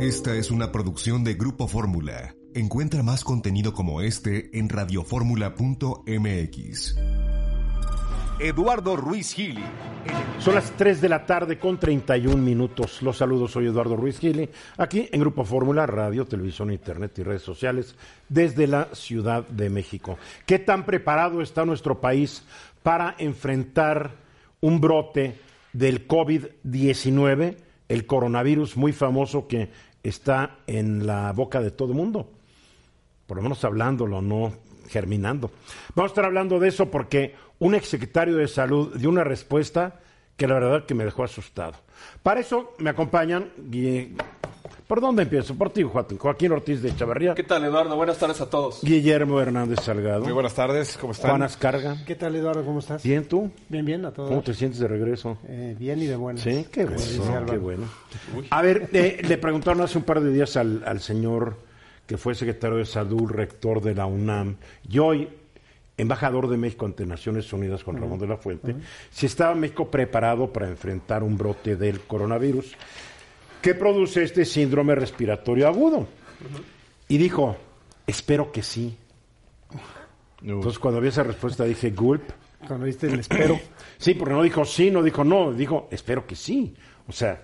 Esta es una producción de Grupo Fórmula. Encuentra más contenido como este en radioformula.mx. Eduardo Ruiz Gili. Son las 3 de la tarde con 31 minutos. Los saludos, soy Eduardo Ruiz Gili, aquí en Grupo Fórmula, radio, televisión, internet y redes sociales desde la Ciudad de México. ¿Qué tan preparado está nuestro país para enfrentar un brote del COVID-19? El coronavirus muy famoso que está en la boca de todo el mundo, por lo menos hablándolo, no germinando. Vamos a estar hablando de eso porque un exsecretario de salud dio una respuesta que la verdad que me dejó asustado. Para eso me acompañan ¿Por dónde empiezo? Por ti, Joaquín Ortiz de Chavarría. ¿Qué tal, Eduardo? Buenas tardes a todos. Guillermo Hernández Salgado. Muy buenas tardes, ¿cómo están? Juan Ascarga. ¿Qué tal, Eduardo? ¿Cómo estás? Bien, ¿tú? Bien, bien, a todos. ¿Cómo te sientes de regreso? Eh, bien y de buenas. Sí, qué bueno, qué bueno. A ver, eh, le preguntaron hace un par de días al, señor que fue secretario de Salud, rector de la UNAM, y hoy embajador de México ante Naciones Unidas con Ramón de la Fuente, si estaba México preparado para enfrentar un brote del coronavirus. ¿Qué produce este síndrome respiratorio agudo? Y dijo, espero que sí. Entonces cuando vi esa respuesta dije, gulp. Cuando viste el espero. sí, porque no dijo sí, no dijo no, dijo, espero que sí. O sea,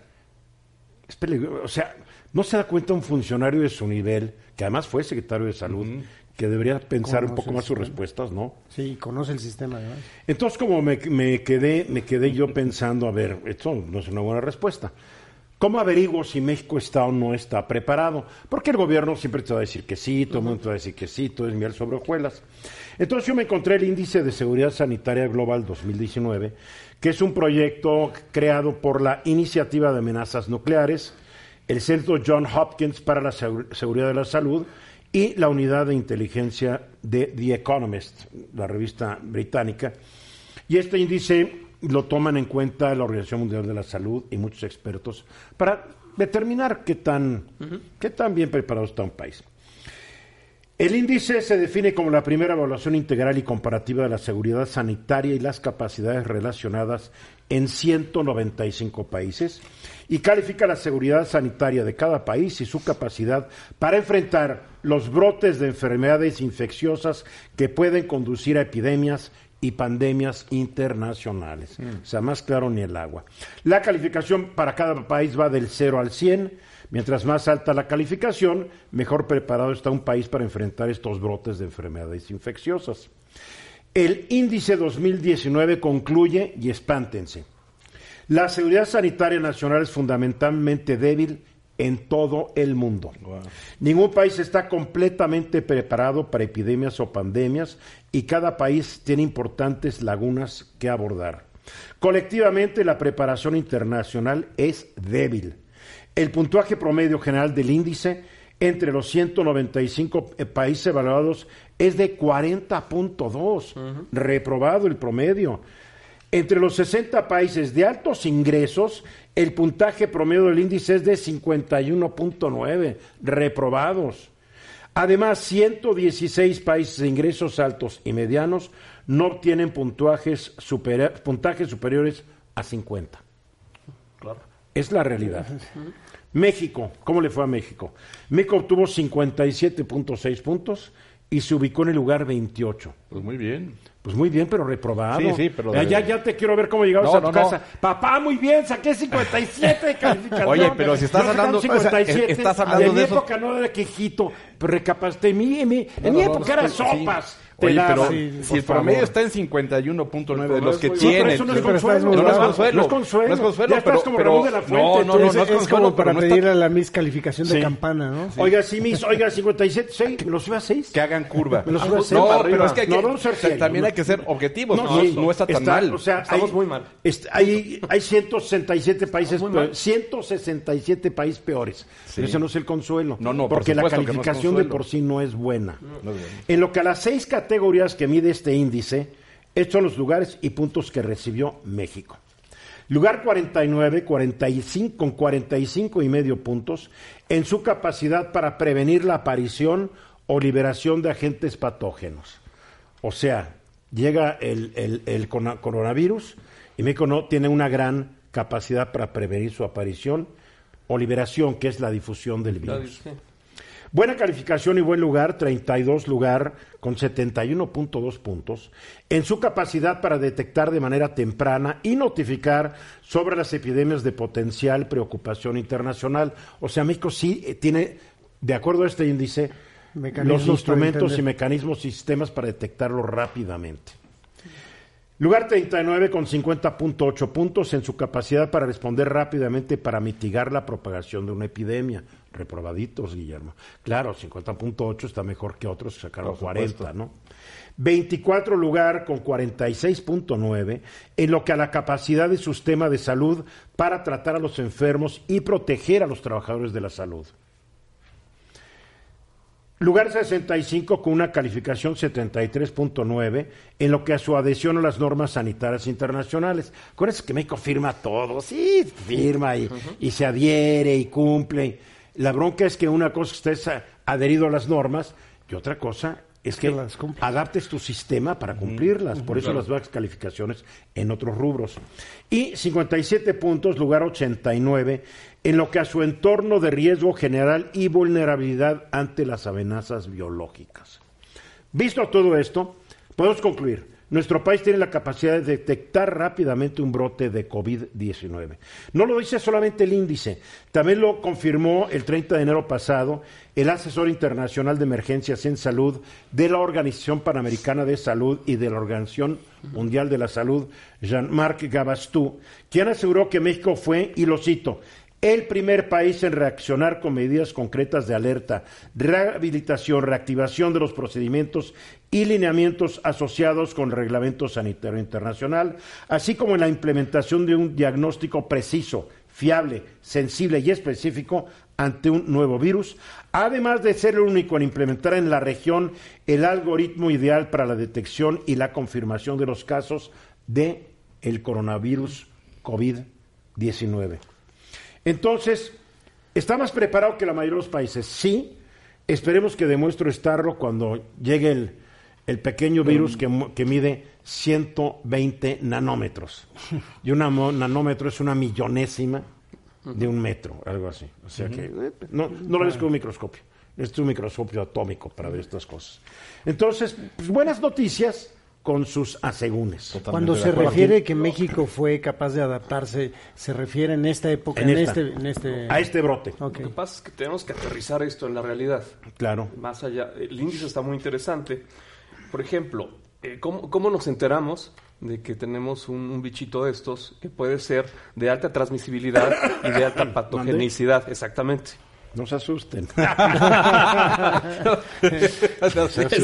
o sea, no se da cuenta un funcionario de su nivel, que además fue secretario de salud, que debería pensar un poco más sus respuestas, ¿no? Sí, conoce el sistema. ¿no? Entonces, como me, me, quedé, me quedé yo pensando, a ver, esto no es una buena respuesta. ¿Cómo averiguo si México está o no está preparado? Porque el gobierno siempre te va a decir que sí, todo el mundo te va a decir que sí, todo es miel sobre hojuelas. Entonces yo me encontré el Índice de Seguridad Sanitaria Global 2019, que es un proyecto creado por la Iniciativa de Amenazas Nucleares, el Centro John Hopkins para la Seguridad de la Salud y la Unidad de Inteligencia de The Economist, la revista británica. Y este índice lo toman en cuenta la Organización Mundial de la Salud y muchos expertos para determinar qué tan, qué tan bien preparado está un país. El índice se define como la primera evaluación integral y comparativa de la seguridad sanitaria y las capacidades relacionadas en 195 países y califica la seguridad sanitaria de cada país y su capacidad para enfrentar los brotes de enfermedades infecciosas que pueden conducir a epidemias y pandemias internacionales. O sea, más claro ni el agua. La calificación para cada país va del 0 al 100. Mientras más alta la calificación, mejor preparado está un país para enfrentar estos brotes de enfermedades infecciosas. El índice 2019 concluye, y espántense, la seguridad sanitaria nacional es fundamentalmente débil en todo el mundo. Ningún país está completamente preparado para epidemias o pandemias y cada país tiene importantes lagunas que abordar. Colectivamente la preparación internacional es débil. El puntuaje promedio general del índice entre los 195 eh, países evaluados es de 40.2, reprobado el promedio. Entre los 60 países de altos ingresos, el puntaje promedio del índice es de 51.9, reprobados. Además, 116 países de ingresos altos y medianos no obtienen puntajes, puntajes superiores a 50. Es la realidad. México, ¿cómo le fue a México? México obtuvo 57.6 puntos y se ubicó en el lugar 28. Pues muy bien. Pues muy bien, pero reprobado. Sí, sí, pero... Ya, ya, te quiero ver cómo llegabas a tu casa. Papá, muy bien, saqué 57 de calificación. Oye, pero si estás hablando... 57, estás hablando de, mi época no era quejito, pero recapacité. En mi, en mi, en mi época era sopas. Oye, pero si el promedio está en 51.9 de los que tienen. Eso no es consuelo. No es consuelo. No es consuelo. No es consuelo. Ya estás como pero, de la fuente. No, no, no, no es, como para pedirle a la Miss calificación de campana, ¿no? Oiga, sí, Miss, oiga, 57, 6, me lo sube a 6. Que hagan curva. Me lo sube a 6 No, pero es que No, a ser También hay que ser objetivos. No, no, está tan mal. O sea, Estamos muy mal. hay, hay 167 países, 167 países peores. ese no es el consuelo. No, no, porque la calificación de por sí no es buena. En lo que a las seis categorías que mide este índice, estos son los lugares y puntos que recibió México. Lugar 49, 45, con 45 y medio puntos en su capacidad para prevenir la aparición o liberación de agentes patógenos. O sea, llega el, coronavirus y México no tiene una gran capacidad para prevenir su aparición o liberación, que es la difusión del virus. Buena calificación y buen lugar, 32 lugar con 71.2 puntos, en su capacidad para detectar de manera temprana y notificar sobre las epidemias de potencial preocupación internacional. O sea, México sí eh, tiene, de acuerdo a este índice, los instrumentos y mecanismos y sistemas para detectarlo rápidamente. Lugar 39 con 50.8 puntos en su capacidad para responder rápidamente para mitigar la propagación de una epidemia. Reprobaditos, Guillermo. Claro, 50.8 está mejor que otros que sacaron 40, ¿no? 24 lugar con 46.9 en lo que a la capacidad de su sistema de salud para tratar a los enfermos y proteger a los trabajadores de la salud. Lugar 65 con una calificación 73.9 en lo que a su adhesión a las normas sanitarias internacionales. Acuérdense que México firma todo, sí, firma y, y se adhiere y cumple. La bronca es que una cosa estés adherido a las normas y otra cosa es que adaptes tu sistema para cumplirlas. Por eso las bajas calificaciones en otros rubros. Y 57 puntos, lugar 89, en lo que a su entorno de riesgo general y vulnerabilidad ante las amenazas biológicas. Visto todo esto, podemos concluir nuestro país tiene la capacidad de detectar rápidamente un brote de COVID-19. No lo dice solamente el índice, también lo confirmó el 30 de enero pasado el asesor internacional de emergencias en salud de la Organización Panamericana de Salud y de la Organización Mundial de la Salud, Jean-Marc Gabastou, quien aseguró que México fue, y lo cito, el primer país en reaccionar con medidas concretas de alerta, rehabilitación, reactivación de los procedimientos y lineamientos asociados con Reglamento Sanitario Internacional, así como en la implementación de un diagnóstico preciso, fiable, sensible y específico ante un nuevo virus, además de ser el único en implementar en la región el algoritmo ideal para la detección y la confirmación de los casos de el coronavirus COVID-19. Entonces, ¿está más preparado que la mayoría de los países? Sí. Esperemos que demuestre estarlo cuando llegue el, pequeño virus que, que, mide 120 nanómetros. Y un nanómetro es una millonésima de un metro, algo así. O sea que eh, no, no lo ves con un microscopio. Es un microscopio atómico para ver estas cosas. Entonces, pues, buenas noticias con sus asegúnes. Cuando se refiere que México fue capaz de adaptarse, se refiere en esta época, en, este, este, a este brote. Lo que pasa es que tenemos que aterrizar esto en la realidad. Claro. Más allá, el índice está muy interesante. Por ejemplo, eh, ¿cómo, nos enteramos de que tenemos un, bichito de estos que puede ser de alta transmisibilidad y de alta patogenicidad? Exactamente. No se asusten. lo,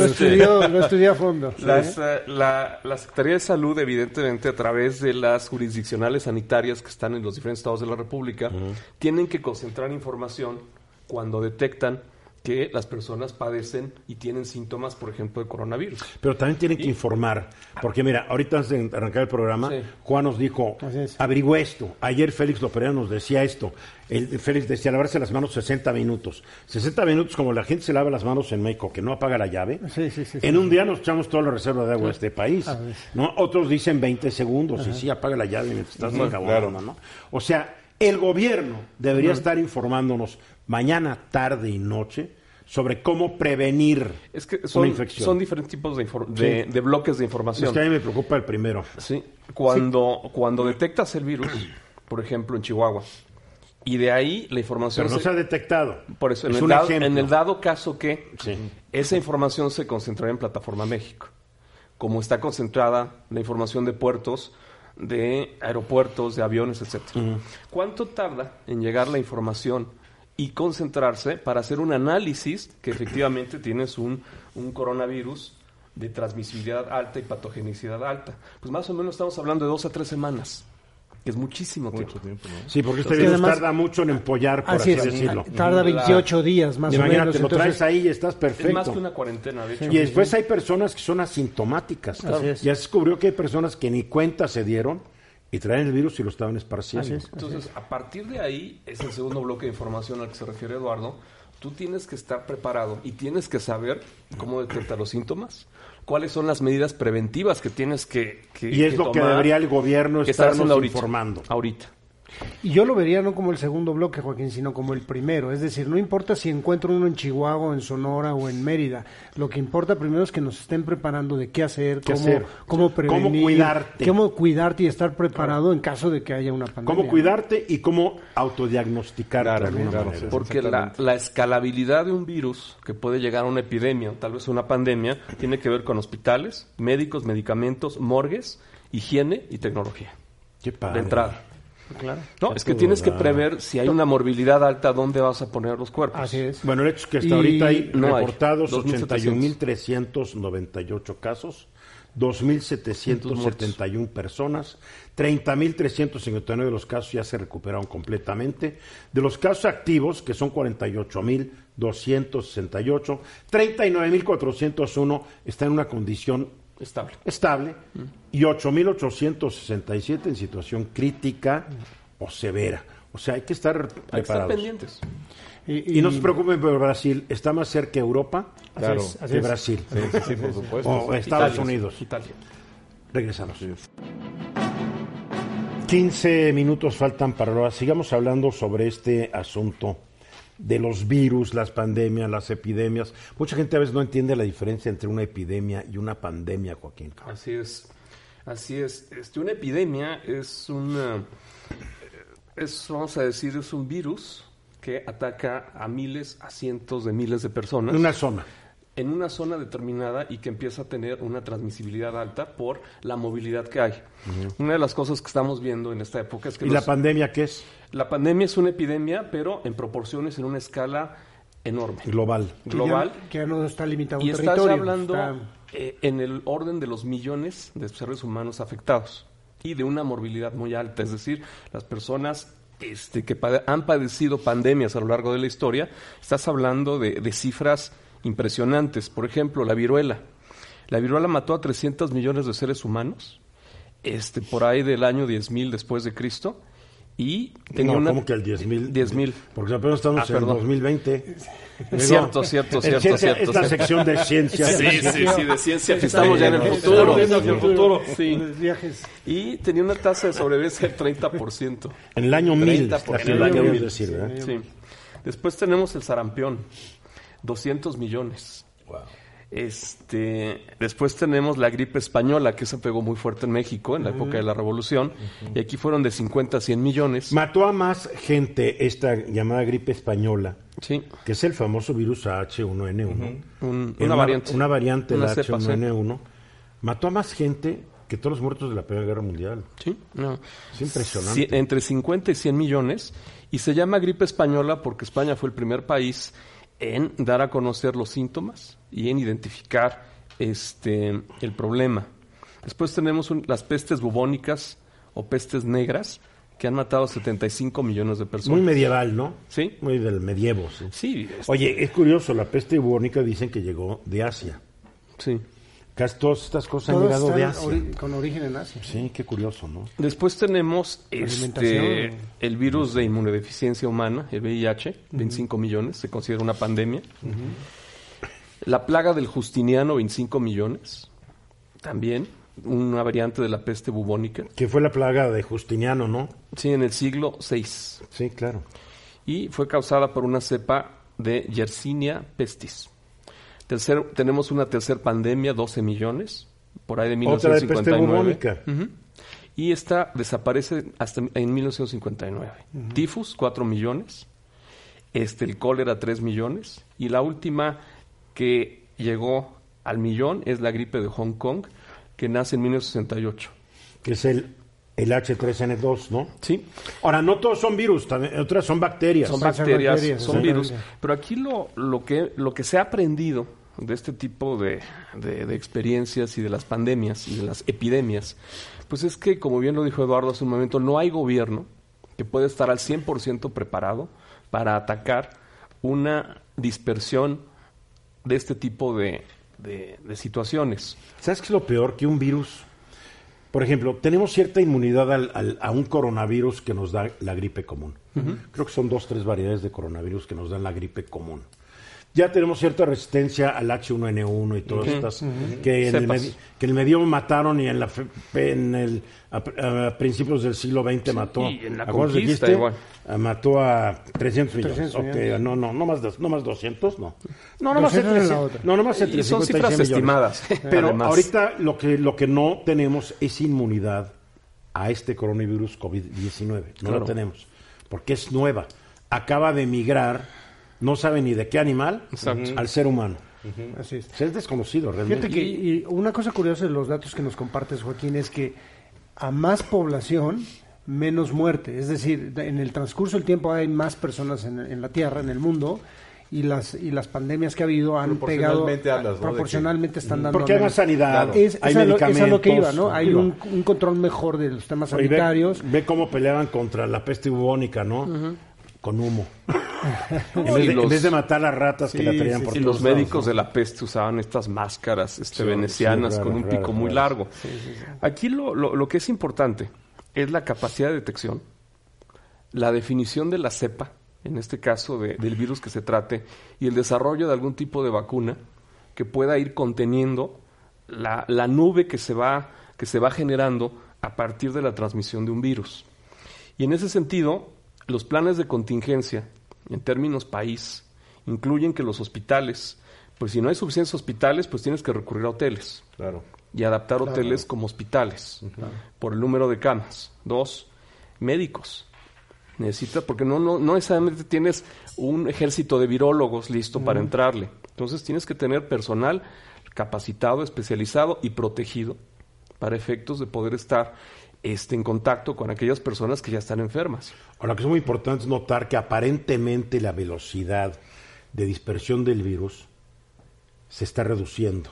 estudió, a fondo. Eh, la, Secretaría de Salud, evidentemente, a través de las jurisdiccionales sanitarias que están en los diferentes estados de la República, tienen que concentrar información cuando detectan que las personas padecen y tienen síntomas, por ejemplo, de coronavirus. Pero también tienen que informar, porque mira, ahorita antes de arrancar el programa, Juan nos dijo, averigüe esto. Ayer Félix Loperena nos decía esto. El, Félix decía lavarse las manos 60 minutos. 60 minutos como la gente se lava las manos en México, que no apaga la llave. en un día nos echamos toda la reserva de agua de este país. ¿no? Otros dicen 20 segundos y sí, apaga la llave mientras estás acabando, ¿no? O sea, el gobierno debería estar informándonos mañana, tarde y noche sobre cómo prevenir es que son, una infección. Son diferentes tipos de, de, bloques de información. Es que a mí me preocupa el primero. Sí. Cuando, cuando detectas el virus, por ejemplo, en Chihuahua, y de ahí la información... Pero no se, ha detectado. Por eso, en, el dado, en el dado caso que esa información se concentrará en Plataforma México. Como está concentrada la información de puertos, de aeropuertos, de aviones, etc. ¿Cuánto tarda en llegar la información y concentrarse para hacer un análisis que efectivamente tienes un, un coronavirus de transmisibilidad alta y patogenicidad alta. Pues más o menos estamos hablando de dos a tres semanas, que es muchísimo tiempo. Sí, porque este Entonces, virus además- tarda mucho en empollar, por Así así, es, decirlo. tarda 28 días más o Imagínate, menos. lo traes entonces- ahí y estás Es perfecto. más que una cuarentena, de hecho. Y después hay personas que son asintomáticas. Así es. Ya se descubrió que hay personas que ni cuenta se dieron y traen el virus y lo estaban esparciendo. Es. Entonces, a partir de ahí, es el segundo bloque de información al que se refiere Eduardo, tú tienes que estar preparado y tienes que saber cómo detectar los síntomas, cuáles son las medidas preventivas que tienes que, que- Y es que lo que debería el gobierno estarnos ahorita, informando. Ahorita. Y yo lo vería no como el segundo bloque, Joaquín, sino como el primero. Es decir, no importa si encuentro uno en Chihuahua, o en Sonora o en Mérida. Lo que importa primero es que nos estén preparando de qué hacer, ¿Qué cómo, hacer? cómo Cómo prevenir, cuidarte. cómo cuidarte y estar preparado en caso de que haya una pandemia. Cómo cuidarte y cómo autodiagnosticarte de alguna claro, manera. sí. Porque la, la escalabilidad de un virus que puede llegar a una epidemia o tal vez una pandemia tiene que ver con hospitales, médicos, medicamentos, morgues, higiene y tecnología. Qué padre. De entrada. Claro. No, es que tienes que prever si hay una morbilidad alta, dónde vas a poner los cuerpos. Así es. Bueno, el hecho es que hasta Y ahorita hay no reportados 2,700. 81.398 casos, 2.771 personas, 30.359 de los casos ya se recuperaron completamente. De los casos activos, que son 48.268, 39.401 están en una condición Estable. estable y 8.867 en situación crítica o severa. O sea, hay que estar Hay que estar preparados. pendientes. Y, Y no se preocupen, pero Brasil está más cerca de Europa Claro. es, así que es. Brasil. Sí, sí, sí, por supuesto. O Estados Italia. Unidos. Italia. Regresamos. 15 minutos faltan para ahora. Sigamos hablando sobre este asunto de los virus, las pandemias, las epidemias. Mucha gente a veces no entiende la diferencia entre una epidemia y una pandemia, Joaquín. Así es. Así es. Este, una epidemia es una. Es, vamos a decir, es un virus que ataca a miles, a cientos de miles de personas. En una zona. en una zona determinada y que empieza a tener una transmisibilidad alta por la movilidad que hay. Una de las cosas que estamos viendo en esta época es que ¿Y la los- pandemia qué es? La pandemia es una epidemia, pero en proporciones en una escala enorme, Global. Que global. ya, que ya no está limitado a un Y estás territorio. hablando está- eh, en el orden de los millones de seres humanos afectados y de una morbilidad muy alta. Es decir, las personas este, que pade- han padecido pandemias a lo largo de la historia, estás hablando de, de cifras impresionantes. Por ejemplo, la viruela. La viruela mató a 300 millones de seres humanos, este, por ahí del año 10.000 después de Cristo, y tenía no, una... ¿cómo que el 10.000? 10.000. Porque apenas estamos Ah, en perdón. 2020. Cierto, cierto, En cierto, ciencia- cierto, Es la sección de ciencia. Sí, sí, sí, de ciencia. Estamos ya en el Estamos futuro. viendo hacia el futuro. Sí. Viajes. Y tenía una tasa de sobrevivencia del 30%. En el año 1000. 30 está en el año que 1000. querías decir, ¿verdad? Sí. Después tenemos el sarampión, 200 millones. Este, después tenemos la gripe española, que se pegó muy fuerte en México en la época de la Revolución, y aquí fueron de 50 a 100 millones. Mató a más gente esta llamada gripe española, Sí, que es el famoso virus H1N1. Un- En una variante. Una variante Una del cepa, sí. H1N1. Mató a más gente que todos los muertos de la Primera Guerra Mundial. sí, no. Es impresionante. Entre 50 y 100 millones. Y se llama gripe española porque España fue el primer país en dar a conocer los síntomas y en identificar este, el problema. Después tenemos un- las pestes bubónicas o pestes negras que han matado a 75 millones de personas. Muy medieval, ¿no? Sí. Muy del medievo, sí. Sí, es- Oye, es curioso, la peste bubónica dicen que llegó de Asia. sí. Casi todas estas cosas han llegado de Asia. ori- con origen en Asia. Sí, qué curioso, ¿no? Después tenemos este, el virus de inmunodeficiencia humana, el VIH, 25 millones, se considera una pandemia. La plaga del Justiniano, 25 millones, también una variante de la peste bubónica. Que fue la plaga de Justiniano, ¿no? Sí, en el siglo VI. Sí, claro. Y fue causada por una cepa de Yersinia pestis. Tercer, tenemos una tercera pandemia, 12 millones, por ahí de Otra de peste 1959. bubónica. Ujú. Y esta desaparece hasta en 1959. Tifus, 4 millones. Este, el cólera, 3 millones. Y la última que llegó al millón es la gripe de Hong Kong, que nace en 1968. Que es el, el H3N2, ¿no? ¿Sí? Ahora, no todos son virus, también, otras son bacterias. Son Pueden ser bacterias, bacterias, son virus. Pero aquí lo, lo, que, lo que se ha aprendido de este tipo de, de, de experiencias y de las pandemias y de las epidemias, pues es que, como bien lo dijo Eduardo hace un momento, no hay gobierno que pueda estar al 100% preparado para atacar una dispersión de este tipo de, de- de situaciones. ¿Sabes qué es lo peor? Que un virus, por ejemplo, tenemos cierta inmunidad al- al- a un coronavirus que nos da la gripe común. Creo que son dos, tres variedades de coronavirus que nos dan la gripe común. Ya tenemos cierta resistencia al H1N1 y todas estas que, en el que en el medio mataron y en, la, fe- en el, a, a principios del siglo XX mató. y en la ¿Acuerdas, conquista dijiste? igual. Ah, Mató a 300 millones. 300 Ok, millones. no, no, no más, no más 200, no. No, no más 200 en la 300, otra. no, no más Y entre son 50 y cifras 100 millones. estimadas, Pero además. ahorita lo que, lo que no tenemos es inmunidad a este coronavirus COVID-19. No Claro. lo tenemos. Porque es nueva. Acaba de migrar, no sabe ni de qué animal, Exacto. al ser humano. Así es. Desconocido realmente. Fíjate que y una cosa curiosa de los datos que nos compartes, Joaquín, es que a más población, menos muerte. Es decir, de- en el transcurso del tiempo hay más personas en, en la Tierra, en el mundo, y las y las pandemias que ha habido han pegado Proporcionalmente hablas, ¿no? Proporcionalmente están dando Porque hay más sanidad, Es, hay es a lo, es a lo que iba, ¿no? Hay Iba. un, un control mejor de los temas ve, sanitarios. ve cómo peleaban contra la peste bubónica, ¿no? Con humo. en, vez de, en los- vez de matar a ratas que la traían por Y todos los lados, médicos ¿no? de la peste usaban estas máscaras este, Sí, venecianas sí, con un pico muy largo. Aquí lo, lo- lo que es importante es la capacidad de detección, la definición de la cepa, en este caso de- del virus que se trate, y el desarrollo de algún tipo de vacuna que pueda ir conteniendo la, la nube que se, va, que se va generando a partir de la transmisión de un virus. Y en ese sentido, los planes de contingencia, en términos país, incluyen que los hospitales, pues si no hay suficientes hospitales, pues tienes que recurrir a hoteles Claro. y adaptar hoteles como hospitales por el número de camas. Dos, médicos. Necesitas, porque no, no, no necesariamente tienes un ejército de virólogos listo para entrarle. Entonces tienes que tener personal capacitado, especializado y protegido para efectos de poder estar este, en contacto con aquellas personas que ya están enfermas. Ahora, lo que es muy importante es notar que aparentemente la velocidad de dispersión del virus se está reduciendo.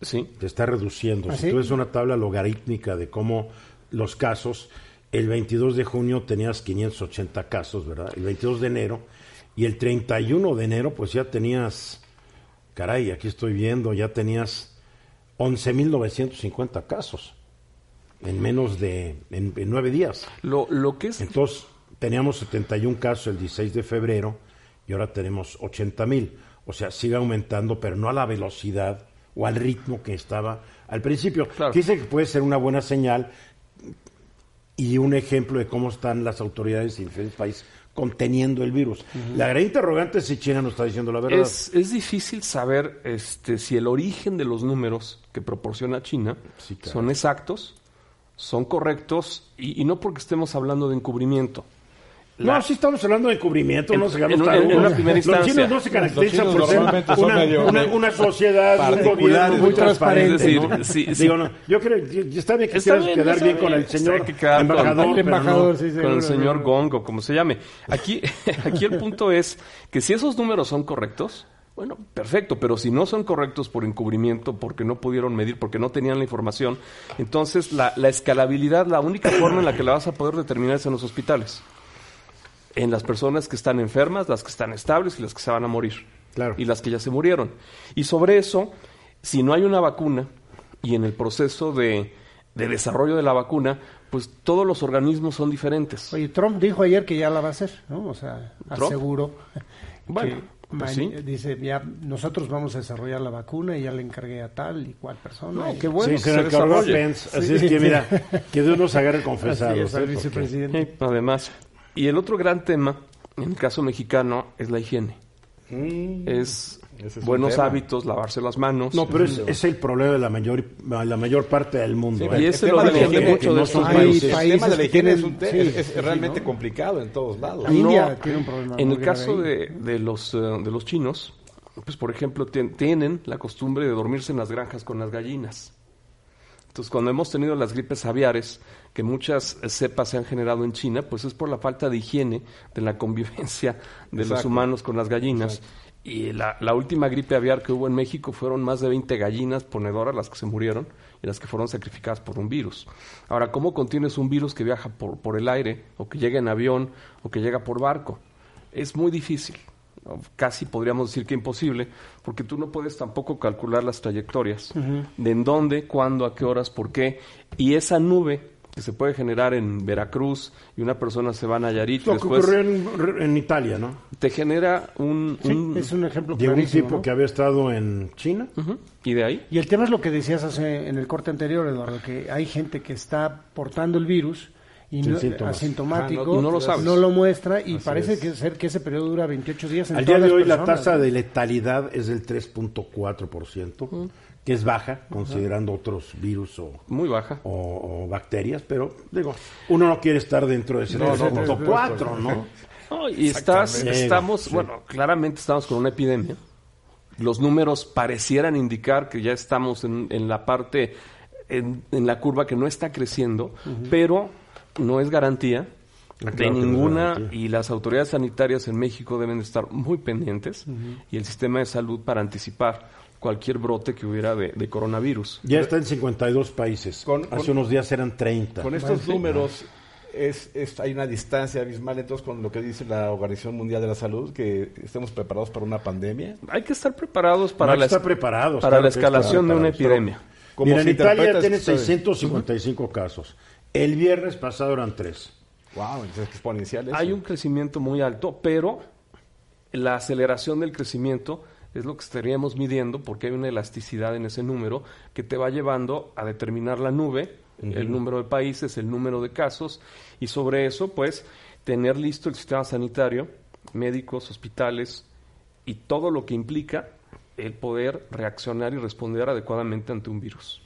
¿Sí? Se está reduciendo. ¿Ah, si sí? tú ves una tabla logarítmica de cómo los casos, el 22 de junio tenías 580 casos, ¿verdad? El 22 de enero. Y el 31 de enero, pues ya tenías, caray, aquí estoy viendo, ya tenías 11.950 casos en menos de, en, en nueve días. Lo, lo que es Entonces, teníamos 71 casos el 16 de febrero y ahora tenemos 80 mil. O sea, sigue aumentando, pero no a la velocidad o al ritmo que estaba al principio. Claro. Dice que puede ser una buena señal y un ejemplo de cómo están las autoridades en diferentes países conteniendo el virus. La gran interrogante es si China no está diciendo la verdad. Es, es difícil saber este, si el origen de los números que proporciona China Sí, claro. son exactos, son correctos, y, y no porque estemos hablando de encubrimiento. La- No, sí estamos hablando de encubrimiento, En- no sigamos en tarugos. en una primera Los instancia. chinos no se caracterizan Los por ser una, medio una, una sociedad, un gobierno muy transparente. Es decir, ¿no? sí, sí. Digo, no, yo creo, y- está bien que Está quieras bien, quedar bien bien. con el señor que quedar con- embajador, El pero no- embajador, sí, con seguro, el señor seguro. Gongo, como se llame. Aquí, aquí el punto es que si esos números son correctos, bueno, perfecto, pero si no son correctos por encubrimiento, porque no pudieron medir, porque no tenían la información, entonces la, la escalabilidad, la única forma en la que la vas a poder determinar es en los hospitales. En las personas que están enfermas, las que están estables y las que se van a morir. Claro. Y las que ya se murieron. Y sobre eso, si no hay una vacuna y en el proceso de, de desarrollo de la vacuna, pues todos los organismos son diferentes. Oye, Trump dijo ayer que ya la va a hacer, ¿no? O sea, aseguró. Bueno, pues sí. Dice, ya nosotros vamos a desarrollar la vacuna y ya le encargué a tal y cual persona. No, Y- qué bueno. Sí, que se se. Pence. Así es que, mira, que Dios nos agarre confesados. ¿eh? Vicepresidente. Además. Y el otro gran tema, en el caso mexicano, es la higiene. es Ese es un buenos tema. hábitos, lavarse las manos. No, pero es, es el problema de la mayor, la mayor parte del mundo. Sí, ¿eh? y el ese lo mucho de estos países. El tema de la higiene es, tienen- un sí, es- realmente ¿no? complicado en todos lados. La India No, tiene un problema. En el caso de, de los, eh, de los chinos, pues por ejemplo, tien- tienen la costumbre de dormirse en las granjas con las gallinas. Entonces, cuando hemos tenido las gripes aviares, que muchas cepas se han generado en China, pues es por la falta de higiene de la convivencia de los humanos con las gallinas. Y la, la, última gripe aviar que hubo en México fueron más de 20 gallinas ponedoras las que se murieron y las que fueron sacrificadas por un virus. Ahora, ¿cómo contienes un virus que viaja por, por el aire o que llega en avión o que llega por barco? Es muy difícil casi podríamos decir que imposible, porque tú no puedes tampoco calcular las trayectorias de en dónde, cuándo, a qué horas, por qué, y esa nube que se puede generar en Veracruz y una persona se va a Nayarit. Lo que ocurrió en, en, Italia, ¿no? Te genera un... Sí, es un ejemplo De un tipo que había estado en China. ¿Y de ahí? Y el tema es lo que decías hace, en el corte anterior, Eduardo, que hay gente que está portando el virus y no, asintomático, ah, no, lo no, lo muestra y parece que ser que ese periodo dura 28 días. En Al día de hoy la tasa de letalidad es del 3.4% que es baja, considerando otros virus o, Muy baja. O, bacterias, pero digo, uno no quiere estar dentro de ese no, no, cuatro, ¿no? y estás, estamos, bueno, claramente estamos con una epidemia. Los números parecieran indicar que ya estamos en, en la parte, en, en, la curva que no está creciendo, pero no es garantía ah, de ninguna y las autoridades sanitarias en México deben estar muy pendientes y el sistema de salud para anticipar cualquier brote que hubiera de, coronavirus. Ya está en 52 países. Hace unos días eran 30. Con estos números es, hay una distancia abismal entonces con lo que dice la Organización Mundial de la Salud, que estemos preparados para una pandemia. Hay que estar preparados para, la, preparados, para la escalación de una epidemia. Como en Italia tiene 655 casos. El viernes pasado eran 3. Wow, entonces exponencial. Hay un crecimiento muy alto, pero la aceleración del crecimiento es lo que estaríamos midiendo porque hay una elasticidad en ese número que te va llevando a determinar la nube, el número de países, el número de casos y sobre eso pues tener listo el sistema sanitario, médicos, hospitales y todo lo que implica el poder reaccionar y responder adecuadamente ante un virus.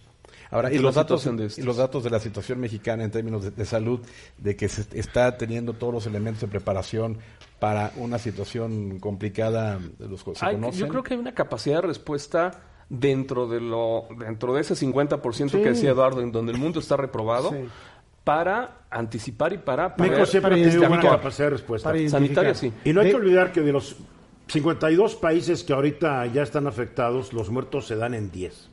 Ahora, y los, datos, y los datos de la situación mexicana en términos de, salud, de que se está teniendo todos los elementos de preparación para una situación complicada de los ¿se Yo creo que hay una capacidad de respuesta dentro de lo dentro de ese 50% que decía Eduardo, en donde el mundo está reprobado. para anticipar y para... México siempre ha tenido una capacidad de respuesta. Sanitaria, sí. Y no hay que olvidar que de los 52 países que ahorita ya están afectados, los muertos se dan en 10.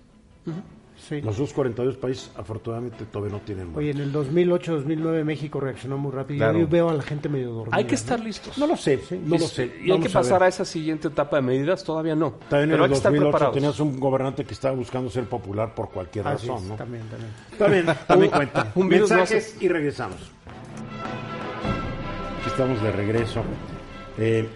Los dos 42 países, afortunadamente, todavía no tienen Oye, en el 2008-2009 México reaccionó muy rápido. Yo veo a la gente medio dormida. Hay que estar listos. No lo sé, no lo sé. Y hay que pasar a, esa siguiente etapa de medidas, todavía no. También en el 2008 tenías un gobernante que estaba buscando ser popular por cualquier razón, ¿no? También, también. También, también cuenta. Un Mensajes y regresamos. Aquí estamos de regreso. Eh,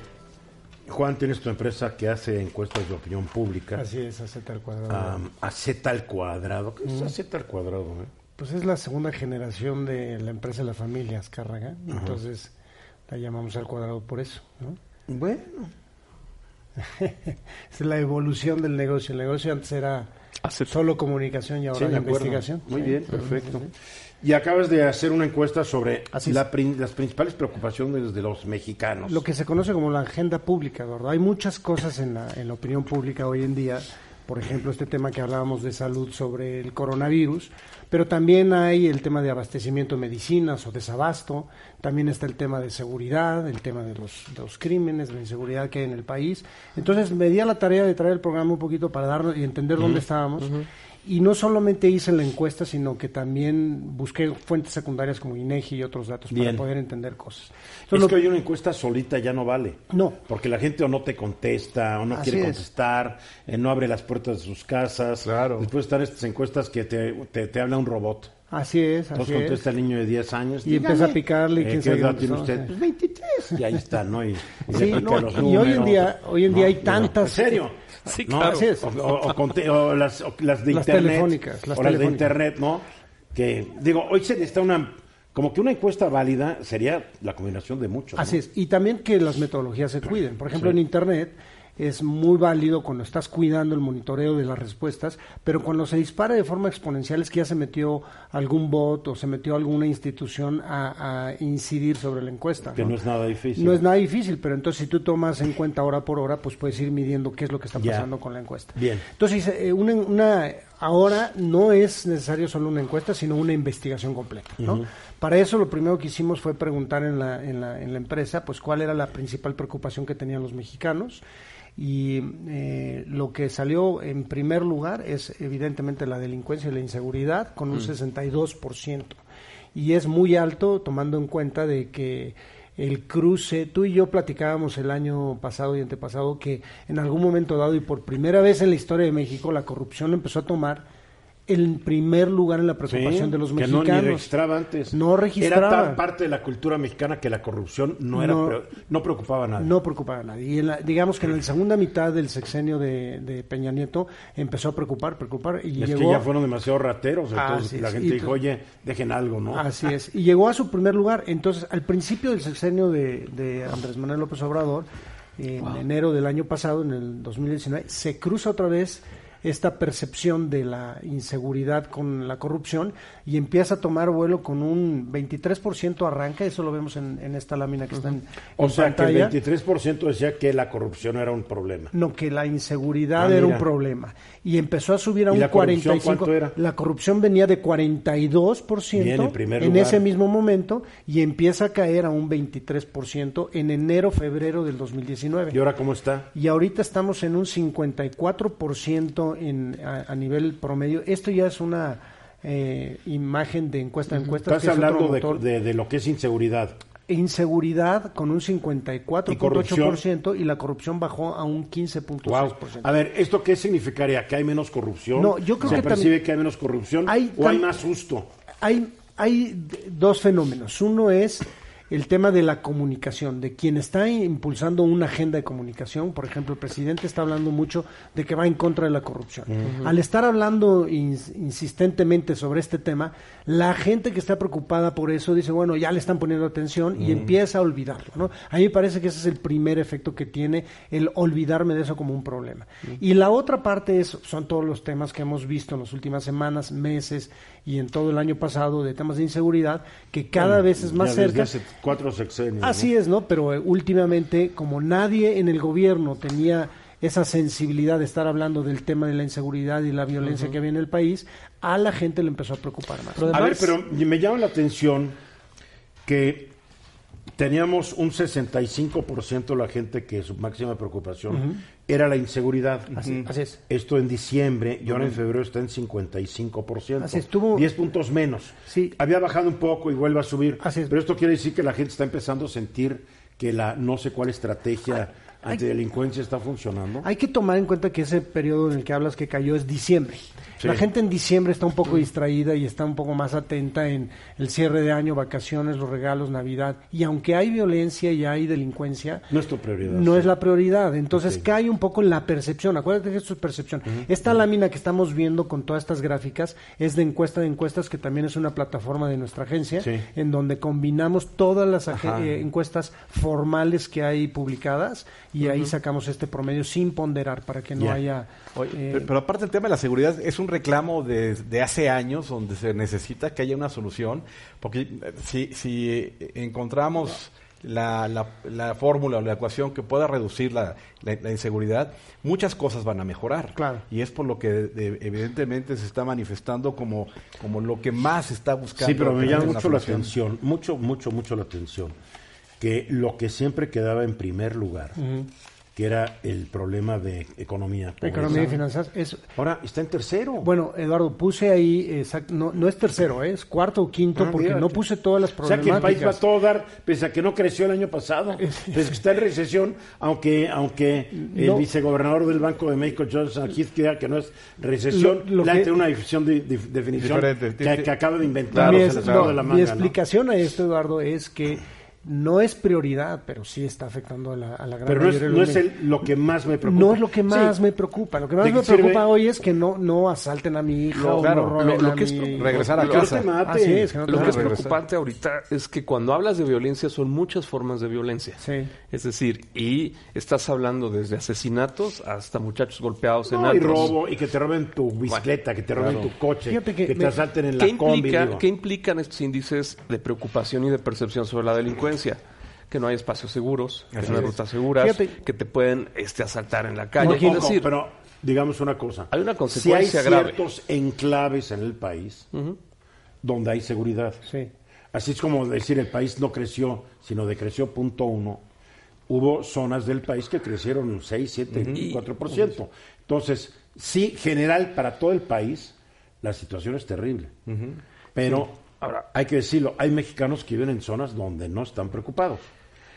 Juan, tienes tu empresa que hace encuestas de opinión pública. Así es, Z al cuadrado. Um, al cuadrado. ¿Qué es Z al cuadrado? Eh? Pues es la segunda generación de la empresa de la familia Azcárraga. Entonces la llamamos al cuadrado por eso. ¿no? Bueno. es la evolución del negocio. El negocio antes era solo comunicación y ahora investigación. Muy bien, perfecto. Y acabas de hacer una encuesta sobre las principales preocupaciones de los mexicanos. Lo que se conoce como la agenda pública, ¿verdad? Hay muchas cosas en la, en la opinión pública hoy en día, por ejemplo, este tema que hablábamos de salud sobre el coronavirus, pero también hay el tema de abastecimiento de medicinas o desabasto, también está el tema de seguridad, el tema de los, de los crímenes, de la inseguridad que hay en el país. Entonces me di a la tarea de traer el programa un poquito para darnos y entender dónde estábamos. Y no solamente hice la encuesta, sino que también busqué fuentes secundarias como INEGI y otros datos para poder entender cosas. Entonces, es que hoy una encuesta solita ya no vale. No. Porque la gente o no te contesta, o no quiere contestar, eh, no abre las puertas de sus casas. Claro. Después están estas encuestas que te, te, habla un robot. Así es, así Entonces contesta el niño de 10 años. Y empieza a picarle. Eh, ¿Qué edad tiene usted? Pues 23. Y ahí está, ¿no? Y, sí, y hoy en día, hoy en día hay tantas... ¿En serio? Sí, claro. O, las, de internet. Telefónicas, las o las de internet, ¿no? Que, digo, hoy se necesita una como que una encuesta válida sería la combinación de muchos. Así es, y también que las metodologías se cuiden. Por ejemplo, en Internet es muy válido cuando estás cuidando el monitoreo de las respuestas, pero cuando se dispara de forma exponencial es que ya se metió algún bot o se metió alguna institución a, incidir sobre la encuesta. Que ¿no? es nada difícil. No es nada difícil, pero entonces si tú tomas en cuenta hora por hora, pues puedes ir midiendo qué es lo que está pasando con la encuesta. Bien. Entonces, eh, una, una ahora no es necesario solo una encuesta, sino una investigación completa. ¿no? Para eso lo primero que hicimos fue preguntar en la, en, la, en la empresa pues cuál era la principal preocupación que tenían los mexicanos y eh, lo que salió en primer lugar es evidentemente la delincuencia y la inseguridad con un 62% y es muy alto tomando en cuenta de que el cruce, tú y yo platicábamos el año pasado y antepasado que en algún momento dado y por primera vez en la historia de México la corrupción empezó a tomar el primer lugar en la preocupación de los mexicanos. Que no registraba antes. No registraba. Era tan parte de la cultura mexicana que la corrupción no, era, no, preocupaba a nadie. No preocupaba a nadie. Y digamos que en la segunda mitad del sexenio de, Peña Nieto empezó a preocupar, preocupar. Y es llegó... que ya fueron demasiado rateros. Entonces la gente dijo, oye, dejen algo, ¿no? Así es. Y llegó a su primer lugar. Entonces, al principio del sexenio de, Andrés Manuel López Obrador, en enero del año pasado, en el 2019, se cruza otra vez esta percepción de la inseguridad con la corrupción y empieza a tomar vuelo con un 23% arranca, eso lo vemos en, esta lámina que está en, O sea, que el 23% decía que la corrupción era un problema. No, que la inseguridad ah, era un problema. Y empezó a subir a un la 45%. Era? La corrupción venía de 42% en ese mismo momento y empieza a caer a un 23% en enero, febrero del 2019. ¿Y ahora cómo está? Y ahorita estamos en un 54% en, a, nivel promedio. Esto ya es una eh, imagen de encuesta a encuesta. Estás hablando de, de, lo que es inseguridad. Inseguridad con un 54.8% ¿Y, y la corrupción bajó a un 15.6%. A ver, ¿esto qué significaría? ¿Que hay menos corrupción? No, yo creo ¿Se que percibe que hay menos corrupción hay, o hay más susto? Hay, hay dos fenómenos. Uno es el tema de la comunicación, de quien está impulsando una agenda de comunicación. Por ejemplo, el presidente está hablando mucho de que va en contra de la corrupción. Al estar hablando insistentemente sobre este tema, la gente que está preocupada por eso dice, bueno, ya le están poniendo atención y empieza a olvidarlo. ¿no? A mí me parece que ese es el primer efecto que tiene el olvidarme de eso como un problema. Y la otra parte es, son todos los temas que hemos visto en las últimas semanas, meses y en todo el año pasado de temas de inseguridad, que cada vez es más cerca cuatro sexenios. Así es, ¿no? Pero eh, últimamente, como nadie en el gobierno tenía esa sensibilidad de estar hablando del tema de la inseguridad y la violencia que había en el país, a la gente le empezó a preocupar más. a ver, pero me llama la atención que teníamos un 65% de la gente que su máxima preocupación era la inseguridad. Así, es. Esto en diciembre y ahora en febrero está en 55%. Así estuvo. 10 puntos menos. Sí. Había bajado un poco y vuelve a subir. Así Pero esto quiere decir que la gente está empezando a sentir que la no sé cuál estrategia antidelincuencia está funcionando. Hay que tomar en cuenta que ese periodo en el que hablas que cayó es diciembre. La gente en diciembre está un poco distraída y está un poco más atenta en el cierre de año, vacaciones, los regalos, Navidad. Y aunque hay violencia y hay delincuencia, no es tu prioridad. No es la prioridad. Entonces cae un poco en la percepción. Acuérdate que esto es percepción. Esta lámina que estamos viendo con todas estas gráficas es de encuesta de encuestas, que también es una plataforma de nuestra agencia, en donde combinamos todas las eh, encuestas formales que hay publicadas y ahí sacamos este promedio sin ponderar para que no haya eh, pero, aparte el tema de la seguridad es un reclamo de, hace años donde se necesita que haya una solución, porque eh, si, si encontramos la, la, fórmula o la ecuación que pueda reducir la, la, inseguridad, muchas cosas van a mejorar. Claro. Y es por lo que evidentemente se está manifestando como, como lo que más está buscando. Sí, pero me llama mucho la atención, mucho, mucho, mucho la atención, que lo que siempre quedaba en primer lugar que era el problema de economía. Economía y finanzas. Es, Ahora está en tercero. Bueno, Eduardo, puse ahí, no, no es tercero, ¿eh? es cuarto o quinto, ah, porque no puse todas las problemáticas. O sea que el país va a todo dar, pese a que no creció el año pasado, pese que está en recesión, aunque aunque el vicegobernador del Banco de México, Johnson Heath, crea que no es recesión, lo, le tiene una definición, de, definición que, acaba de inventar. Mi, mi explicación a esto, Eduardo, es que no es prioridad, pero sí está afectando a la, a la gran pero mayoría no es, no es lo que más me preocupa. No es lo que más me preocupa. Lo que más me preocupa hoy es que no, no asalten a mi hija o no lo, que es, regresar a casa. es, lo que es preocupante ahorita es que cuando hablas de violencia son muchas formas de violencia. Sí. Es decir, y estás hablando desde asesinatos hasta muchachos golpeados en y robo, y que te roben tu bicicleta, que te roben tu coche, que, te asalten en la combi. ¿Qué implican estos índices de preocupación y de percepción sobre la delincuencia? Que no hay espacios seguros, que no hay rutas seguras, que te pueden este, asaltar en la calle. pero digamos una cosa. Hay una si consecuencia hay grave. ciertos enclaves en el país donde hay seguridad. Sí. Así es como decir el país no creció, sino decreció punto uno. Hubo zonas del país que crecieron 6, 7, 4%. Entonces, sí, general para todo el país, la situación es terrible. Pero, ahora, hay que decirlo, hay mexicanos que viven en zonas donde no están preocupados.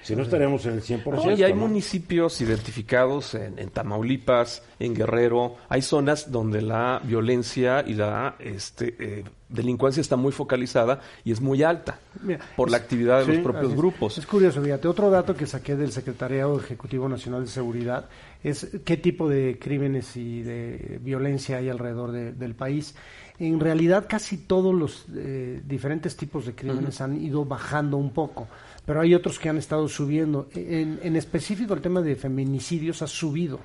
Si no estaríamos en el 100%. No, y hay ¿no? municipios identificados en, en Tamaulipas, en Guerrero. Hay zonas donde la violencia y la este, eh, delincuencia está muy focalizada y es muy alta Mira, por la actividad de sí, los propios grupos. Es curioso, fíjate, otro dato que saqué del Secretariado Ejecutivo Nacional de Seguridad es qué tipo de crímenes y de violencia hay alrededor de- del país. En realidad, casi todos los eh, diferentes tipos de crímenes han ido bajando un poco, pero hay otros que han estado subiendo. En, en específico, el tema de feminicidios ha subido.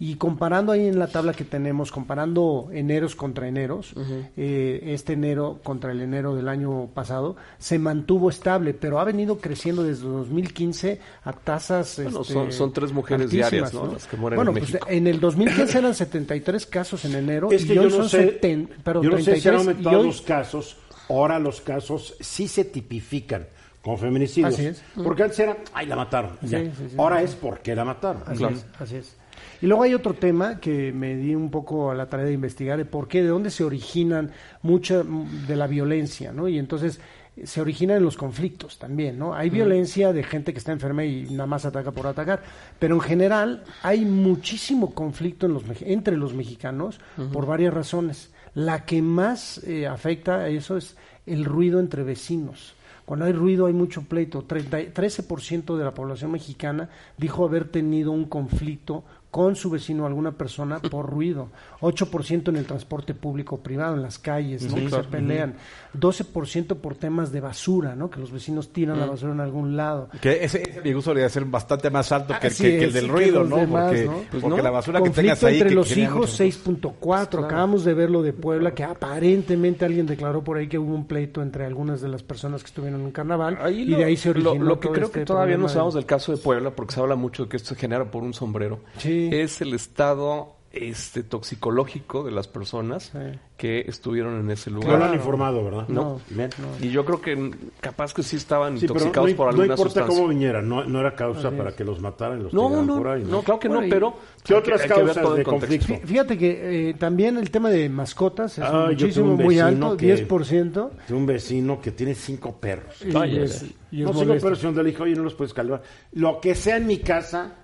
Y comparando ahí en la tabla que tenemos, comparando eneros contra eneros, eh, este enero contra el enero del año pasado, se mantuvo estable, pero ha venido creciendo desde 2015 a tasas... Bueno, este, son- son tres mujeres diarias, ¿no? Las que mueren bueno, en pues México. en el 2015 eran 73 casos en enero Es que y yo hoy no son sé, 70, perdón, yo no sé si han 33, y aumentado hoy- los casos. Ahora los casos sí se tipifican como feminicidios. Así es. Porque antes era, ay, la mataron. ya. Sí, sí, sí. Ahora es porque la mataron. Así Claro. es, así es. Y luego hay otro tema que me di un poco a la tarea de investigar de por qué, de dónde se originan mucha mm, de la violencia, ¿no? Y entonces eh, se origina en los conflictos también, ¿no? Hay violencia de gente que está enferma y nada más ataca por atacar, pero en general hay muchísimo conflicto en los, entre los mexicanos por varias razones. La que más eh, afecta a eso es el ruido entre vecinos. Cuando hay ruido hay mucho pleito. 30 13% de la población mexicana dijo haber tenido un conflicto con su vecino o alguna persona por ruido. 8% en el transporte público o privado, en las calles, ¿no? que se pelean. 12% por temas de basura, ¿no? que los vecinos tiran la basura en algún lado. Que ese, ese mi gusto debería ser bastante más alto que, el- Así que- que el del ruido, ¿no? demás, porque ¿no? pues Pues porque no. la basura que tengas ahí... entre que los hijos, muchas- 6.4. Acabamos de ver lo de Puebla, que aparentemente alguien declaró por ahí que hubo un pleito entre algunas de las personas que estuvieron en un carnaval. Ahí y de ahí se lo- originó lo que todo creo este que todavía no sabemos de- del caso de Puebla, porque se habla mucho de que esto se genera por un sombrero, Sí. Es el estado este toxicológico de las personas Sí. que estuvieron en ese No lugar. lo han informado, ¿verdad? No. Bien. Y yo creo que capaz que sí estaban Sí, intoxicados no, por no alguna importa sustancia. cómo viniera, no, no era causa para que los mataran y los No, no, por ahí. no, claro que Bueno, y- no, pero ¿Qué otras que causas de conflicto? Fíjate que eh, también el tema de mascotas es Ah, muchísimo, muy alto, que- 10%. De un vecino que tiene cinco perros. Y Vaya, es- y es no, cinco perros y donde le dije, oye, no los puedes calvar. Lo que sea en mi casa,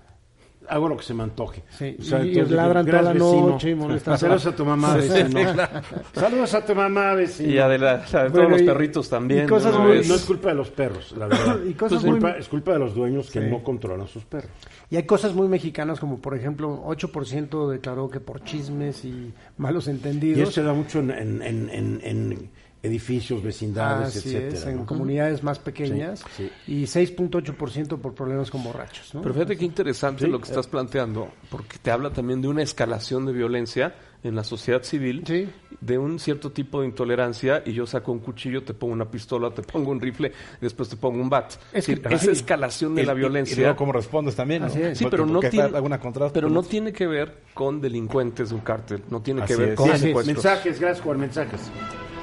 hago lo que se me antoje. Sí, O sea, y entonces, ladran toda la gracias, vecino. noche y molestan. Saludos a tu mamá, vecino. sí, Saludos a tu mamá, vecino. Y a de, la- la de Bueno, todos los y- perritos también. y cosas muy- Es- no es culpa de los perros, la verdad. Y cosas es, muy- culpa, es culpa de los dueños que Sí. no controlan sus perros. Y hay cosas muy mexicanas como por ejemplo 8% declaró que por chismes y malos Y entendidos. eso se da mucho en, en- en- en- en edificios, vecindades, Así etcétera. es, en ¿no? comunidades más pequeñas Sí, y 6.8% por problemas con borrachos. ¿no? Pero fíjate qué interesante Sí, lo que estás planteando, porque te habla también de una escalación de violencia en la sociedad civil, Sí. de un cierto tipo de intolerancia, y yo saco un cuchillo, te pongo una pistola, te pongo un rifle, y después te pongo un bat. Es que- esa sí. escalación de la y- Y, violencia. luego cómo respondes también, ¿no? Así es. Sí, Porque- pero no tiene, pero no ¿no? tiene que ver con delincuentes de un cártel, no tiene que ver es. con Sí, secuestros. Mensajes, gracias Juan, mensajes.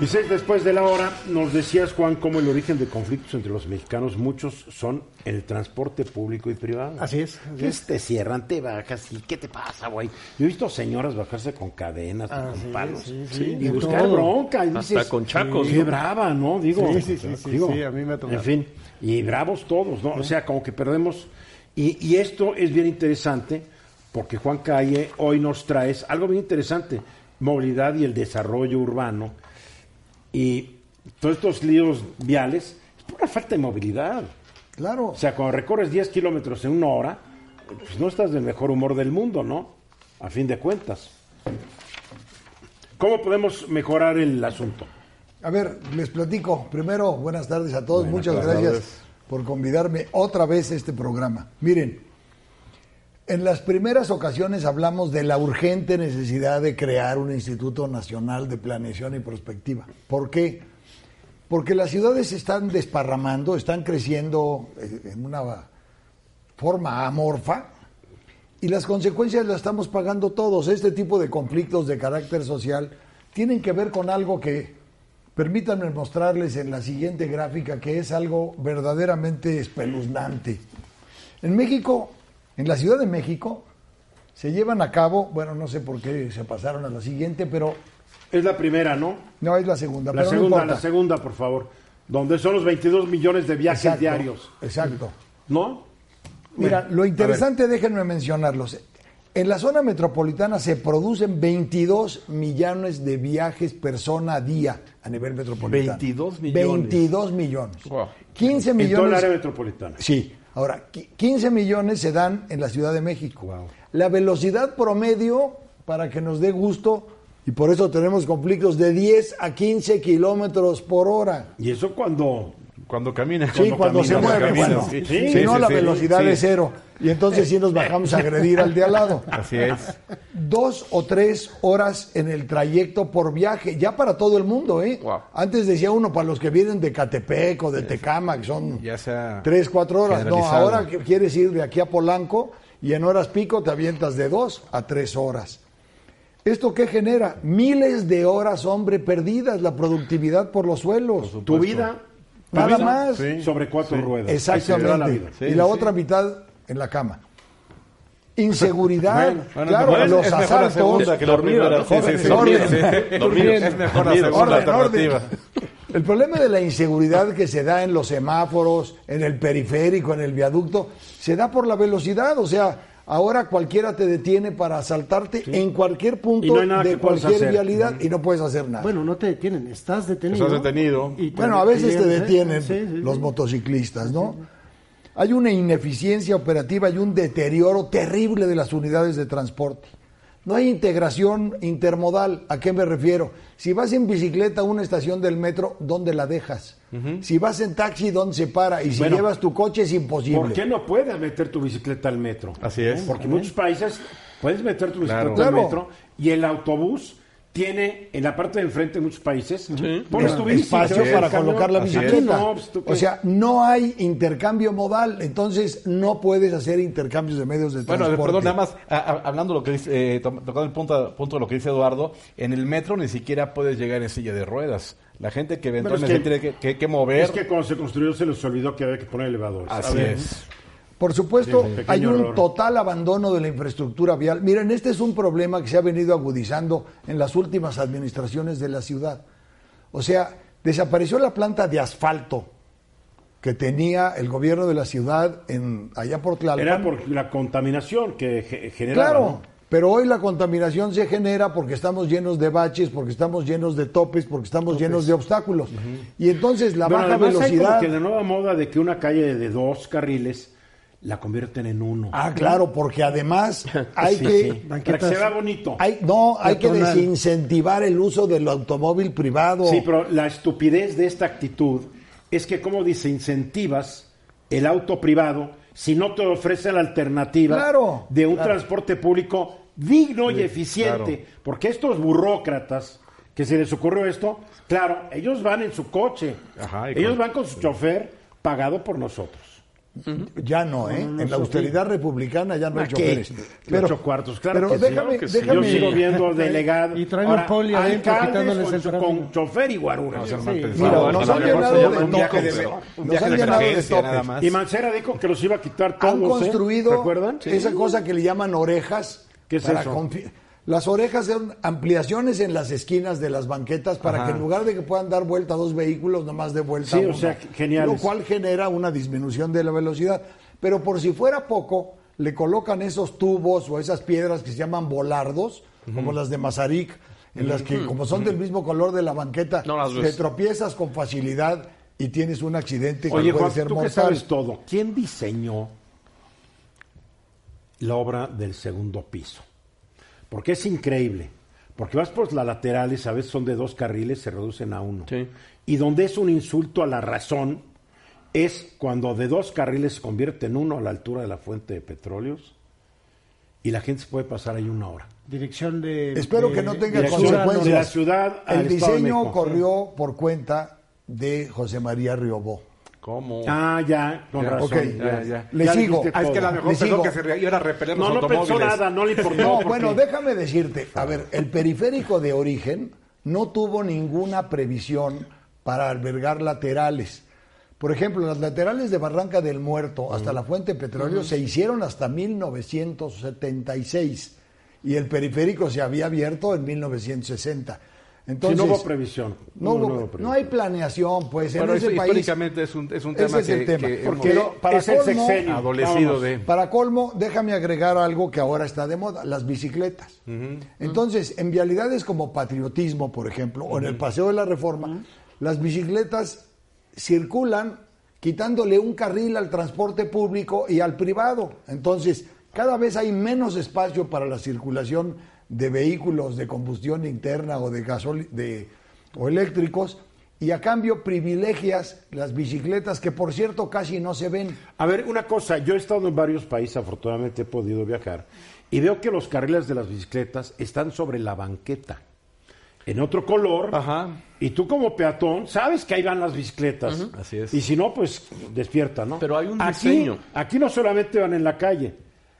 Dice, después de la hora, nos decías Juan cómo el origen de conflictos entre los mexicanos, muchos son el transporte público y privado. Así es, así ¿Qué es. te cierran, te bajas y qué te pasa, güey? Yo he visto señoras bajarse con cadenas, y Ah, con sí, palos, sí, sí, y buscar todo. bronca. Y Hasta dices, con chacos, Qué ¿no? brava, ¿no? Digo, Sí, sí, sí, sí, digo, sí, a mí me ha tocado. En fin, y bravos todos, ¿no? O sea, como que perdemos. Y, y esto es bien interesante porque Juan Calle hoy nos traes algo bien interesante, movilidad y el desarrollo urbano. Y todos estos líos viales es por la falta de movilidad. Claro. O sea, cuando recorres 10 kilómetros en una hora, pues no estás del mejor humor del mundo, ¿no? A fin de cuentas. ¿Cómo podemos mejorar el asunto? A ver, les platico. Primero, buenas tardes a todos. Buenas Muchas tardes. gracias por convidarme otra vez a este programa. Miren, en las primeras ocasiones hablamos de la urgente necesidad de crear un Instituto Nacional de Planeación y Prospectiva. ¿Por qué? Porque las ciudades están desparramando, están creciendo eh, en una forma amorfa Y las consecuencias las estamos pagando todos. Este tipo de conflictos de carácter social tienen que ver con algo que, permítanme mostrarles en la siguiente gráfica, que es algo verdaderamente espeluznante. En México, en la Ciudad de México, se llevan a cabo, bueno, no sé por qué se pasaron a la siguiente, pero Es la primera, ¿no? no es la segunda. La pero segunda, la segunda, por favor. Donde son los 22 millones de viajes Exacto, diarios. Exacto. ¿No? Mira, Bueno, lo interesante, déjenme mencionarlos. En la zona metropolitana se producen 22 millones de viajes persona a día a nivel metropolitano. 22 millones. 22 millones. Wow. 15 En toda el millones. área metropolitana. Sí. Ahora, qui- 15 millones se dan en la Ciudad de México. Wow. La velocidad promedio, para que nos dé gusto, y por eso tenemos conflictos de 10 a 15 kilómetros por hora. Y eso cuando... Cuando camina. Sí, cuando, se camina, mueve, camina, bueno. sí. Si no, sí, la velocidad es cero. Y entonces sí nos bajamos a agredir al de al lado. Así es. Dos o tres horas en el trayecto por viaje, ya para todo el mundo, ¿eh? Wow. Antes decía uno, para los que vienen de Catepec o de Tecama, que son Ya sea tres, cuatro horas. No, ahora que quieres ir de aquí a Polanco y en horas pico te avientas de dos a tres horas. ¿Esto qué genera? Miles de horas, hombre, perdidas, la productividad por los suelos. Tu vida... Nada más. Sobre cuatro ruedas. La Exactamente. vida. Sí, y la sí. otra mitad en la cama. Inseguridad, Bueno, claro, es, los es mejor la asaltos. segunda que la Dormir, primera. ¿no? Sí, sí, sí. Dormir. Sí. Dormir. Es mejor la segunda Orden, alternativa. orden. El problema de la inseguridad que se da en los semáforos, en el periférico, en el viaducto, se da por la velocidad. O sea, ahora cualquiera te detiene para asaltarte en cualquier punto no de cualquier vialidad y no puedes hacer nada. Bueno, no te detienen, estás detenido. Estás detenido. Y te- Bueno, a veces te detienen Sí, sí, sí. los motociclistas, ¿no? Hay una ineficiencia operativa y un deterioro terrible de las unidades de transporte. No hay integración intermodal. ¿A qué me refiero? Si vas en bicicleta a una estación del metro, ¿dónde la dejas? Si vas en taxi, ¿dónde se para? Y si Bueno, llevas tu coche, es imposible. ¿Por qué no puedes meter tu bicicleta al metro? Así es. Porque en muchos países puedes meter tu bicicleta Claro. al Claro. metro y el autobús tiene en la parte de enfrente en muchos países pones Es- tu espacio para colocar la bicicleta. no, pues, o sea, no hay intercambio modal, entonces no puedes hacer intercambios de medios de Bueno, transporte. perdón, nada más, a- a- hablando lo que dice, eh, to- tocando el punto, punto de lo que dice Eduardo, en el metro ni siquiera puedes llegar en silla de ruedas. La gente que Bueno, eventualmente es que- tiene que, que- que mover. Es que cuando se construyó se les olvidó que había que poner elevadores. A Así es. Por supuesto, Sí, hay un error. total abandono de la infraestructura vial. Miren, este es un problema que se ha venido agudizando en las últimas administraciones de la ciudad. O sea, desapareció la planta de asfalto que tenía el gobierno de la ciudad en allá por Tlalpan. Era por la contaminación que ge- generaba. Claro, ¿no? Pero hoy la contaminación se genera porque estamos llenos de baches, porque estamos llenos de topes, porque estamos llenos de obstáculos. Y entonces la baja hay como velocidad... que la nueva moda de que una calle de dos carriles la convierten en uno. Ah, claro, porque además hay Sí, que... sí. Para que se vea bonito. Hay, no, hay que desincentivar el uso del automóvil privado. Sí, pero la estupidez de esta actitud es que como desincentivas el auto privado si no te ofrece la alternativa Claro, de un claro. transporte público digno y eficiente. claro. Porque estos burócratas que se les ocurrió esto, claro, ellos van en su coche, Ajá, ellos con- van con su chofer pagado por nosotros. Ya no, ¿eh? en la austeridad republicana ya no hay ¿A qué? choferes. Ocho cuartos, claro pero que sí, déjame, claro que sí. déjame- Yo sigo viendo delegados. Y traen un poli con, el con chofer y guarura. Sí. Mira, nos han llenado de topes. Nos han llenado de topes. Y Mancera dijo que los iba a quitar todos. Han ¿eh? construido ¿Recuerdan? esa cosa que le llaman orejas. ¿Qué es para eso? confi- Las orejas son ampliaciones en las esquinas de las banquetas para Ajá. que en lugar de que puedan dar vuelta a dos vehículos, nomás de vuelta Sí, a o uno. sea, geniales. Lo cual genera una disminución de la velocidad. Pero por si fuera poco, le colocan esos tubos o esas piedras que se llaman volardos, como las de Mazarik, en las que como son del mismo color de la banqueta, No las te tropiezas con facilidad y tienes un accidente que puede Juan, ser tú que mortal. sabes todo, ¿quién diseñó la obra del segundo piso? Porque es increíble. Porque vas por las laterales, a veces son de dos carriles, se reducen a uno. Sí. Y donde es un insulto a la razón es cuando de dos carriles se convierte en uno a la altura de la fuente de petróleos y la gente se puede pasar ahí una hora. Dirección de. Espero de- que no tenga consecuencias. de la ciudad al El diseño México. corrió por cuenta de José María Riobó. ¿Cómo? Ah, ya, con Ya, razón. ok, ya, ya. Le Ya sigo. Ah, es que la mejor Le pensó sigo. que se re- iban a repeler los No, no pensó automóviles. nada, no le importó. No, porque- bueno, déjame decirte, a ver, el periférico de origen no tuvo ninguna previsión para albergar laterales. Por ejemplo, las laterales de Barranca del Muerto hasta la Fuente de Petróleo se hicieron hasta 1976 y el periférico se había abierto en 1960. Entonces, no hubo previsión. No, hubo- hubo no previsión. hay planeación, pues Pero en ese país. históricamente es un, es un Ese tema es el que, tema, que porque hemos Pero para es el colmo- sexenio. adolecido de... Para colmo, déjame agregar algo que ahora está de moda, las bicicletas. Entonces, en vialidades como patriotismo, por ejemplo, o en el Paseo de la Reforma, las bicicletas circulan quitándole un carril al transporte público y al privado. Entonces, cada vez hay menos espacio para la circulación de vehículos de combustión interna o de gasol de o eléctricos y a cambio privilegias las bicicletas que por cierto casi no se ven. A ver, una cosa, yo he estado en varios países, afortunadamente he podido viajar, y veo que los carriles de las bicicletas están sobre la banqueta, en otro color, Ajá. y tú como peatón sabes que ahí van las bicicletas. Así es. Y si no, pues despierta, ¿no? Pero hay un aquí, diseño. Aquí no solamente van en la calle,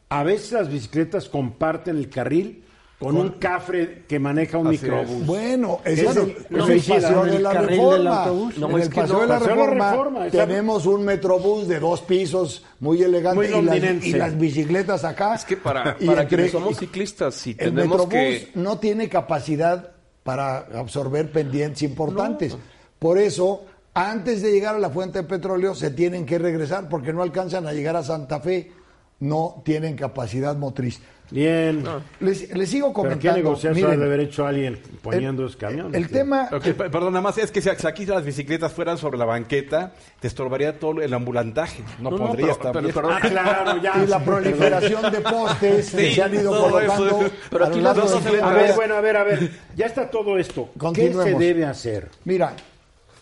a veces las bicicletas comparten el carril con un cafre que maneja un Así es. microbús. Bueno, ese es el, no, es el felicidades. paseo En de la reforma. No, en es el que paseo no, de la reforma, tenemos un metrobús de dos pisos muy elegante Muy y, las, londinense. y las bicicletas acá. Es que para, Y para entre- quienes somos ciclistas, si el tenemos metrobús que... no tiene capacidad para absorber pendientes importantes. Por eso, antes de llegar a la fuente de petróleo, se tienen que regresar porque no alcanzan a llegar a Santa Fe, no tienen capacidad motriz. Bien. Les, les sigo Pero qué comentando. negociación miren, de haber hecho alguien poniendo el, camiones. el tema Ok, pe- perdón, nada más, es que si aquí las bicicletas fueran sobre la banqueta, te estorbaría todo el ambulantaje. No, No, no, podría estar pero- Ah, claro, ya. y la proliferación de postes que se han ido colocando eso. Pero a aquí las dos A ver, bueno, a ver, a ver. Ya está todo esto. ¿Qué se debe hacer? Mira,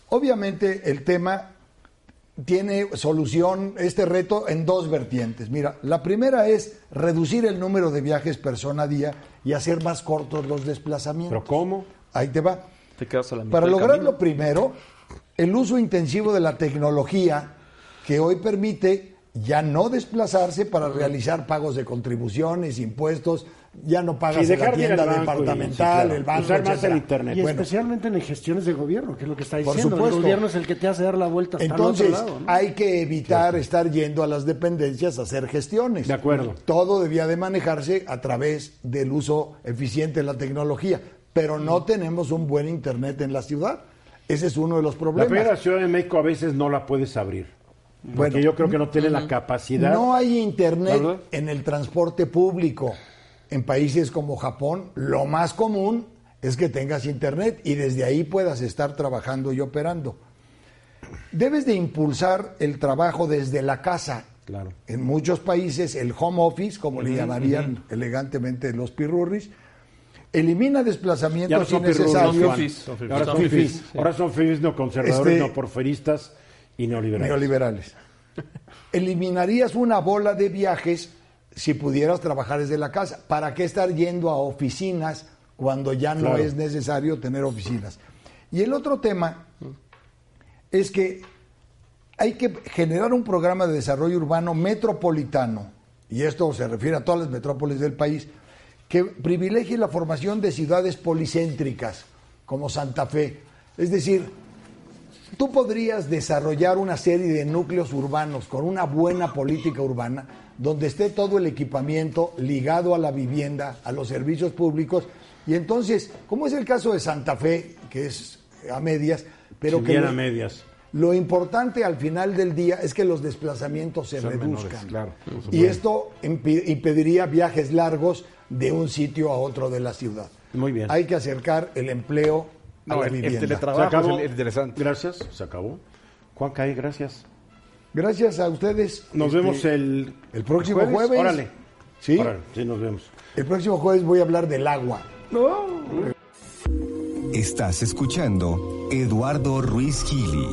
obviamente el tema tiene solución, este reto, en dos vertientes. Mira, la primera es reducir el número de viajes persona a día y hacer más cortos los desplazamientos. ¿Pero cómo? Ahí te va. Te quedas a la mitad Para lograrlo primero, el uso intensivo de la tecnología que hoy permite ya no desplazarse para realizar pagos de contribuciones, impuestos, ya no pagas Sí, la de tienda departamental, sí, claro. el banco, Usar más el internet. Y Bueno, especialmente en gestiones de gobierno, que es lo que está Por diciendo. supuesto. El gobierno es el que te hace dar la vuelta hasta Entonces, el otro lado. ¿no? hay que evitar estar yendo a las dependencias a hacer gestiones. De acuerdo. Todo debía de manejarse a través del uso eficiente de la tecnología, pero no tenemos un buen internet en la ciudad. Ese es uno de los La problemas. primera Ciudad de México a veces no la puedes abrir. Porque Bueno, yo creo que no tiene la capacidad. No hay internet ¿Verdad? en el transporte público. En países como Japón, lo más común es que tengas internet y desde ahí puedas estar trabajando y operando. Debes de impulsar el trabajo desde la casa. Claro. En muchos países el home office, como le llamarían elegantemente los pirurris, elimina no desplazamientos innecesarios. Son. Ahora Son son fifís neoconservadores, Este- neoporferistas y neoliberales. neoliberales. Eliminarías una bola de viajes si pudieras trabajar desde la casa. ¿Para qué estar yendo a oficinas cuando ya no Claro. es necesario tener oficinas? Y el otro tema es que hay que generar un programa de desarrollo urbano metropolitano, y esto se refiere a todas las metrópolis del país, que privilegie la formación de ciudades policéntricas, como Santa Fe. Es decir, tú podrías desarrollar una serie de núcleos urbanos con una buena política urbana, donde esté todo el equipamiento ligado a la vivienda, a los servicios públicos, y entonces, como es el caso de Santa Fe, que es a medias, pero que bien lo- a medias. lo importante al final del día es que los desplazamientos se reduzcan. menores, claro, y esto impediría viajes largos de un sitio a otro de la ciudad. Muy bien. Hay que acercar el empleo a la el- el vivienda. Se teletrabajo acabó. es el interesante. Gracias, se acabó. Juan Caí, gracias. Gracias a ustedes. Nos Este, vemos el, el próximo jueves. Órale. ¿Sí? Órale, sí, nos vemos. El próximo jueves voy a hablar del agua. Estás escuchando Eduardo Ruiz Gili.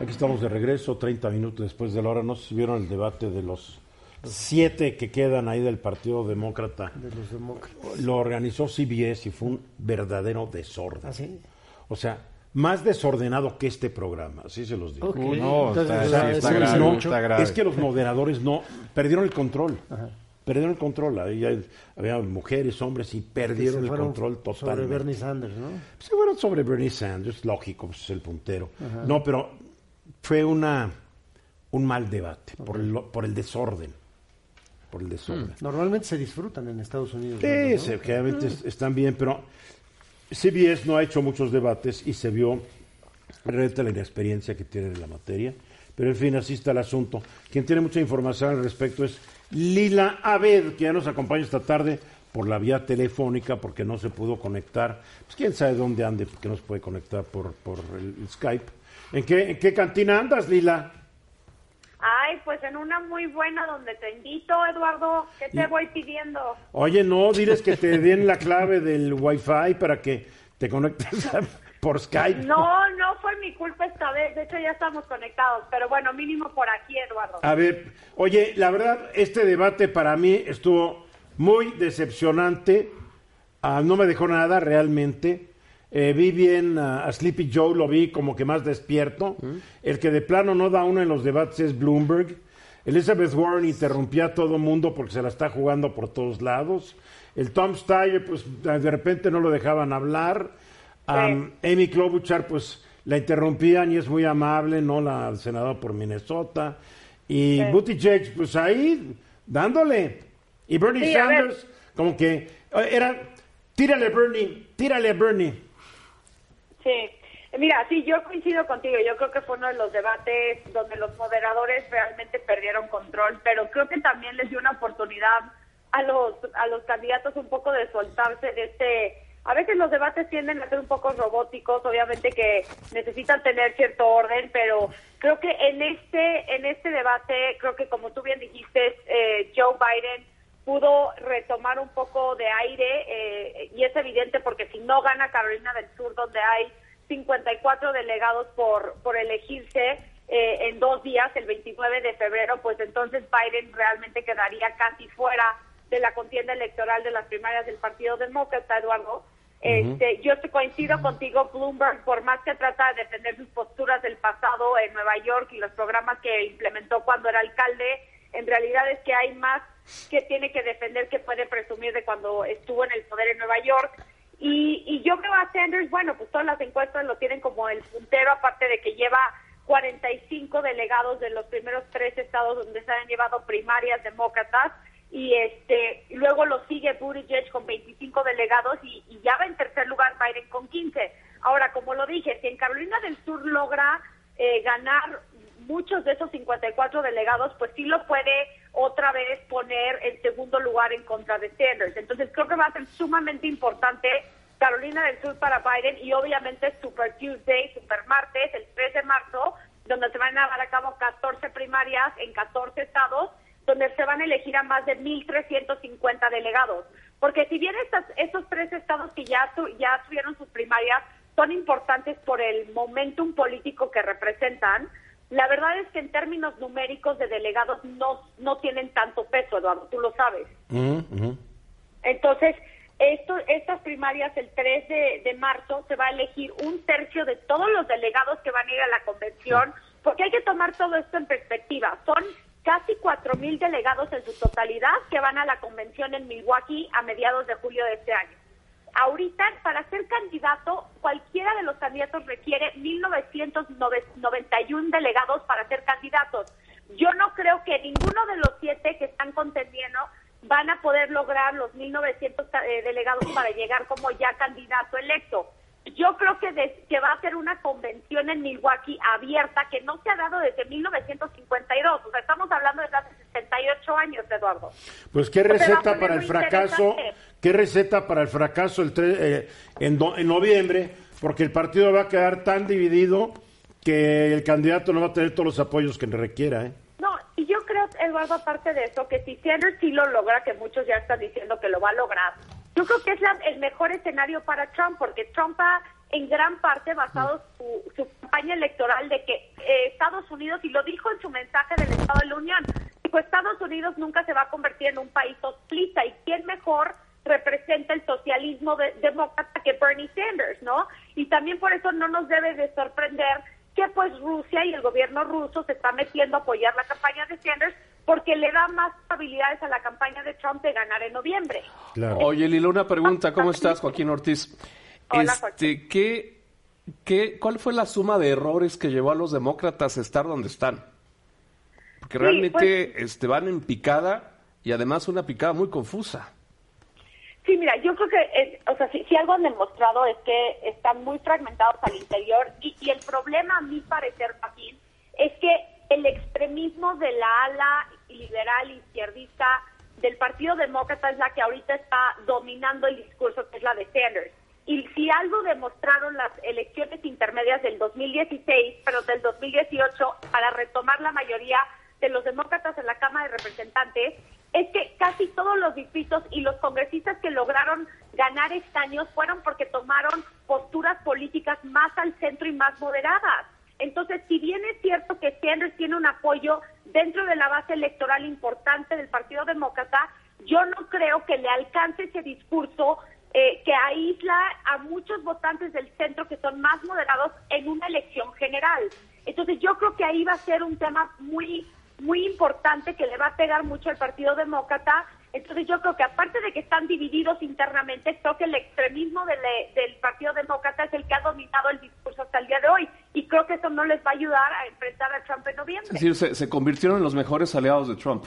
Aquí estamos de regreso, 30 minutos después de la hora. No sé si vieron el debate de los siete que quedan ahí del Partido Demócrata. De los demócratas. Lo organizó CBS y fue un verdadero desorden. ¿Ah, sí? O sea, más desordenado que este programa, así se los digo. No, Entonces, está- grave, está grave. es que los moderadores no perdieron el control. Perdieron el control. Había mujeres, hombres y perdieron se el fueron control Sobre totalmente. Bernie Sanders, ¿no? Se fueron sobre Bernie Sanders, lógico, pues es el puntero. No, pero fue una un mal debate por el, por el desorden. Por el desorden. Normalmente se disfrutan en Estados Unidos. Sí, ¿no? se- es- están bien, pero CBS no ha hecho muchos debates y se vio realmente la inexperiencia que tiene en la materia. Pero en fin, así está el asunto. Quien tiene mucha información al respecto es Lila Abed, que ya nos acompaña esta tarde por la vía telefónica porque no se pudo conectar. Pues quién sabe dónde ande, porque no se puede conectar por, por el Skype. ¿En qué, ¿En qué cantina andas, Lila? Ay, pues en una muy buena donde te invito, Eduardo. ¿Qué te voy pidiendo? Oye, no, diles que te den la clave del Wi-Fi para que te conectes por Skype. No, no fue mi culpa esta vez. De hecho, ya estamos conectados. Pero bueno, mínimo por aquí, Eduardo. A ver, oye, la verdad, este debate para mí estuvo muy decepcionante. Ah, no me dejó nada realmente. Eh, vi bien a, a Sleepy Joe, lo vi como que más despierto. El que de plano no da uno en los debates es Bloomberg. Elizabeth Warren interrumpía a todo mundo porque se la está jugando por todos lados. El Tom Steyer, pues de repente no lo dejaban hablar. Am, Amy Klobuchar, pues la interrumpían y es muy amable, ¿no? La senadora por Minnesota. Y Buttigieg, pues ahí, dándole. Y Bernie Sí. Sanders, como que eh, era, tírale Bernie, tírale Bernie. Sí. Mira, sí, yo coincido contigo. Yo creo que fue uno de los debates donde los moderadores realmente perdieron control, pero creo que también les dio una oportunidad a los a los candidatos un poco de soltarse de este. A veces los debates tienden a ser un poco robóticos, obviamente que necesitan tener cierto orden, pero creo que en este en este debate, creo que como tú bien dijiste, eh, Joe Biden pudo retomar un poco de aire eh, y es evidente porque si no gana Carolina del Sur donde hay 54 delegados por por elegirse eh, en dos días el 29 de febrero pues entonces Biden realmente quedaría casi fuera de la contienda electoral de las primarias del Partido Demócrata Eduardo. Este, yo te coincido contigo, Bloomberg, por más que trata de defender sus posturas del pasado en Nueva York y los programas que implementó cuando era alcalde, en realidad es que hay más que tiene que defender que puede presumir de cuando estuvo en el poder en Nueva York. Y, y yo veo a Sanders, bueno, pues todas las encuestas lo tienen como el puntero, aparte de que lleva 45 delegados de los primeros tres estados donde se han llevado primarias demócratas y este luego lo sigue Buttigieg con 25 delegados y, y ya va en tercer lugar Biden con 15. Ahora, como lo dije, si en Carolina del Sur logra eh, ganar muchos de esos 54 delegados, pues sí lo puede otra vez poner en segundo lugar en contra de Sanders. Entonces creo que va a ser sumamente importante Carolina del Sur para Biden y obviamente Super Tuesday, Super Martes, el 3 de marzo, donde se van a llevar a cabo 14 primarias en 14 estados, donde se van a elegir a más de 1.350 delegados. Porque si bien estas, estos tres estados que ya, tu- ya tuvieron sus primarias son importantes por el momentum político que representan, la verdad es que en términos numéricos de delegados no, no tienen tanto peso, Eduardo, tú lo sabes. Entonces, esto, estas primarias el 3 de, de marzo se va a elegir un tercio de todos los delegados que van a ir a la convención, porque hay que tomar todo esto en perspectiva. Son casi 4 mil delegados en su totalidad que van a la convención en Milwaukee a mediados de julio de este año. Ahorita, para ser candidato, cualquiera de los candidatos requiere 1.991 delegados para ser candidatos. Yo no creo que ninguno de los siete que están contendiendo van a poder lograr los 1.900 eh, delegados para llegar como ya candidato electo. Yo creo que, de- que va a ser una convención en Milwaukee abierta que no se ha dado desde 1952. O sea, estamos hablando de hace 68 años, Eduardo. Pues qué receta para el fracaso, qué receta para el fracaso el tre- eh, en noviembre, porque el partido va a quedar tan dividido que el candidato no va a tener todos los apoyos que requiera. ¿eh? No, y yo creo, Eduardo, aparte de eso, que si Sanders sí lo logra, que muchos ya están diciendo que lo va a lograr, yo creo que es la- el mejor escenario para Trump, porque Trump ha en gran parte basado su, su campaña electoral de que eh, Estados Unidos, y lo dijo en su mensaje del Estado de la Unión, dijo Estados Unidos nunca se va a convertir en un país hostilista, y quién mejor representa el socialismo de- demócrata que Bernie Sanders, ¿no? Y también por eso no nos debe de sorprender que pues Rusia y el gobierno ruso se está metiendo a apoyar la campaña de Sanders porque le da más probabilidades a la campaña de Trump de ganar en noviembre. Oye, Lilo, una pregunta. ¿Cómo estás, Joaquín Ortiz? Hola, este, ¿qué, qué, ¿Cuál fue la suma de errores que llevó a los demócratas a estar donde están? Porque Sí, realmente pues- este, van en picada y además una picada muy confusa. Sí, mira, yo creo que, es- o sea, si, si algo han demostrado es que están muy fragmentados al interior y, y el problema, a mi parecer, Joaquín, es que el extremismo de la ala liberal izquierdista del Partido Demócrata es la que ahorita está dominando el discurso, que es la de Sanders. Y si algo demostraron las elecciones intermedias del 2016, pero del 2018, para retomar la mayoría de los demócratas en la Cámara de Representantes, es que casi todos los distritos y los congresistas que lograron ganar escaños fueron porque tomaron posturas políticas más al centro y más moderadas. Entonces, si bien es cierto que Sanders tiene un apoyo dentro de la base electoral importante del Partido Demócrata, yo no creo que le alcance ese discurso eh, que aísla a muchos votantes del centro que son más moderados en una elección general. Entonces, yo creo que ahí va a ser un tema muy muy importante que le va a pegar mucho al Partido Demócrata. Entonces yo creo que aparte de que están divididos internamente, creo que el extremismo del, del Partido Demócrata es el que ha dominado el discurso hasta el día de hoy. Y creo que eso no les va a ayudar a enfrentar a Trump en noviembre. Es decir, se, se convirtieron en los mejores aliados de Trump.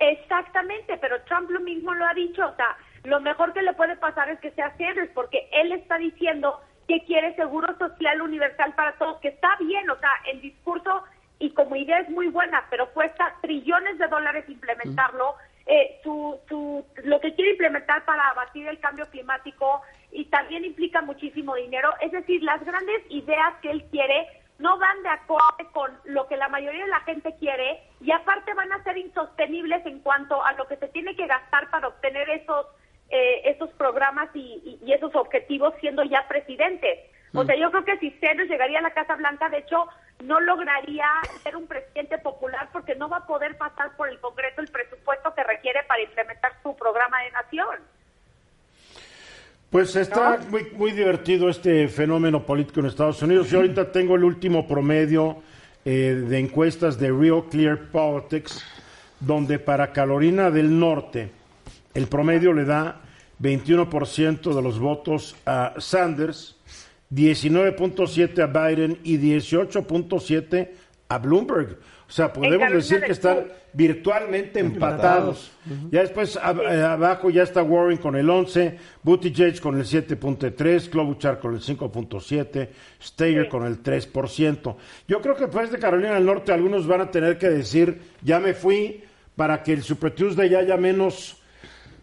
Exactamente, pero Trump lo mismo lo ha dicho, o sea, lo mejor que le puede pasar es que sea Sanders, porque él está diciendo que quiere seguro social universal para todos, que está bien, o sea, el discurso y como idea es muy buena, pero cuesta trillones de dólares implementarlo. Eh, su, su, lo que quiere implementar para abatir el cambio climático y también implica muchísimo dinero. Es decir, las grandes ideas que él quiere no van de acorde con lo que la mayoría de la gente quiere y aparte van a ser insostenibles en cuanto a lo que se tiene que gastar para obtener esos eh, esos programas y, y, y esos objetivos siendo ya presidente. O sea, yo creo que si Sanders llegaría a la Casa Blanca, de hecho, no lograría ser un presidente popular porque no va a poder pasar por el Congreso el presupuesto que requiere para implementar su programa de nación. Pues está muy, muy divertido este fenómeno político en Estados Unidos. Yo ahorita tengo el último promedio eh, de encuestas de Real Clear Politics, donde para Carolina del Norte el promedio le da 21% de los votos a Sanders, 19.7 a Biden y 18.7 a Bloomberg. O sea, podemos decir que están virtualmente empatados. Ya después ab- eh, abajo ya está Warren con el 11, Buttigieg con el 7.3, Klobuchar con el 5.7, Steyer Sí. con el 3%. Yo creo que después de Carolina del Norte algunos van a tener que decir, ya me fui, para que el Super Tuesday haya menos,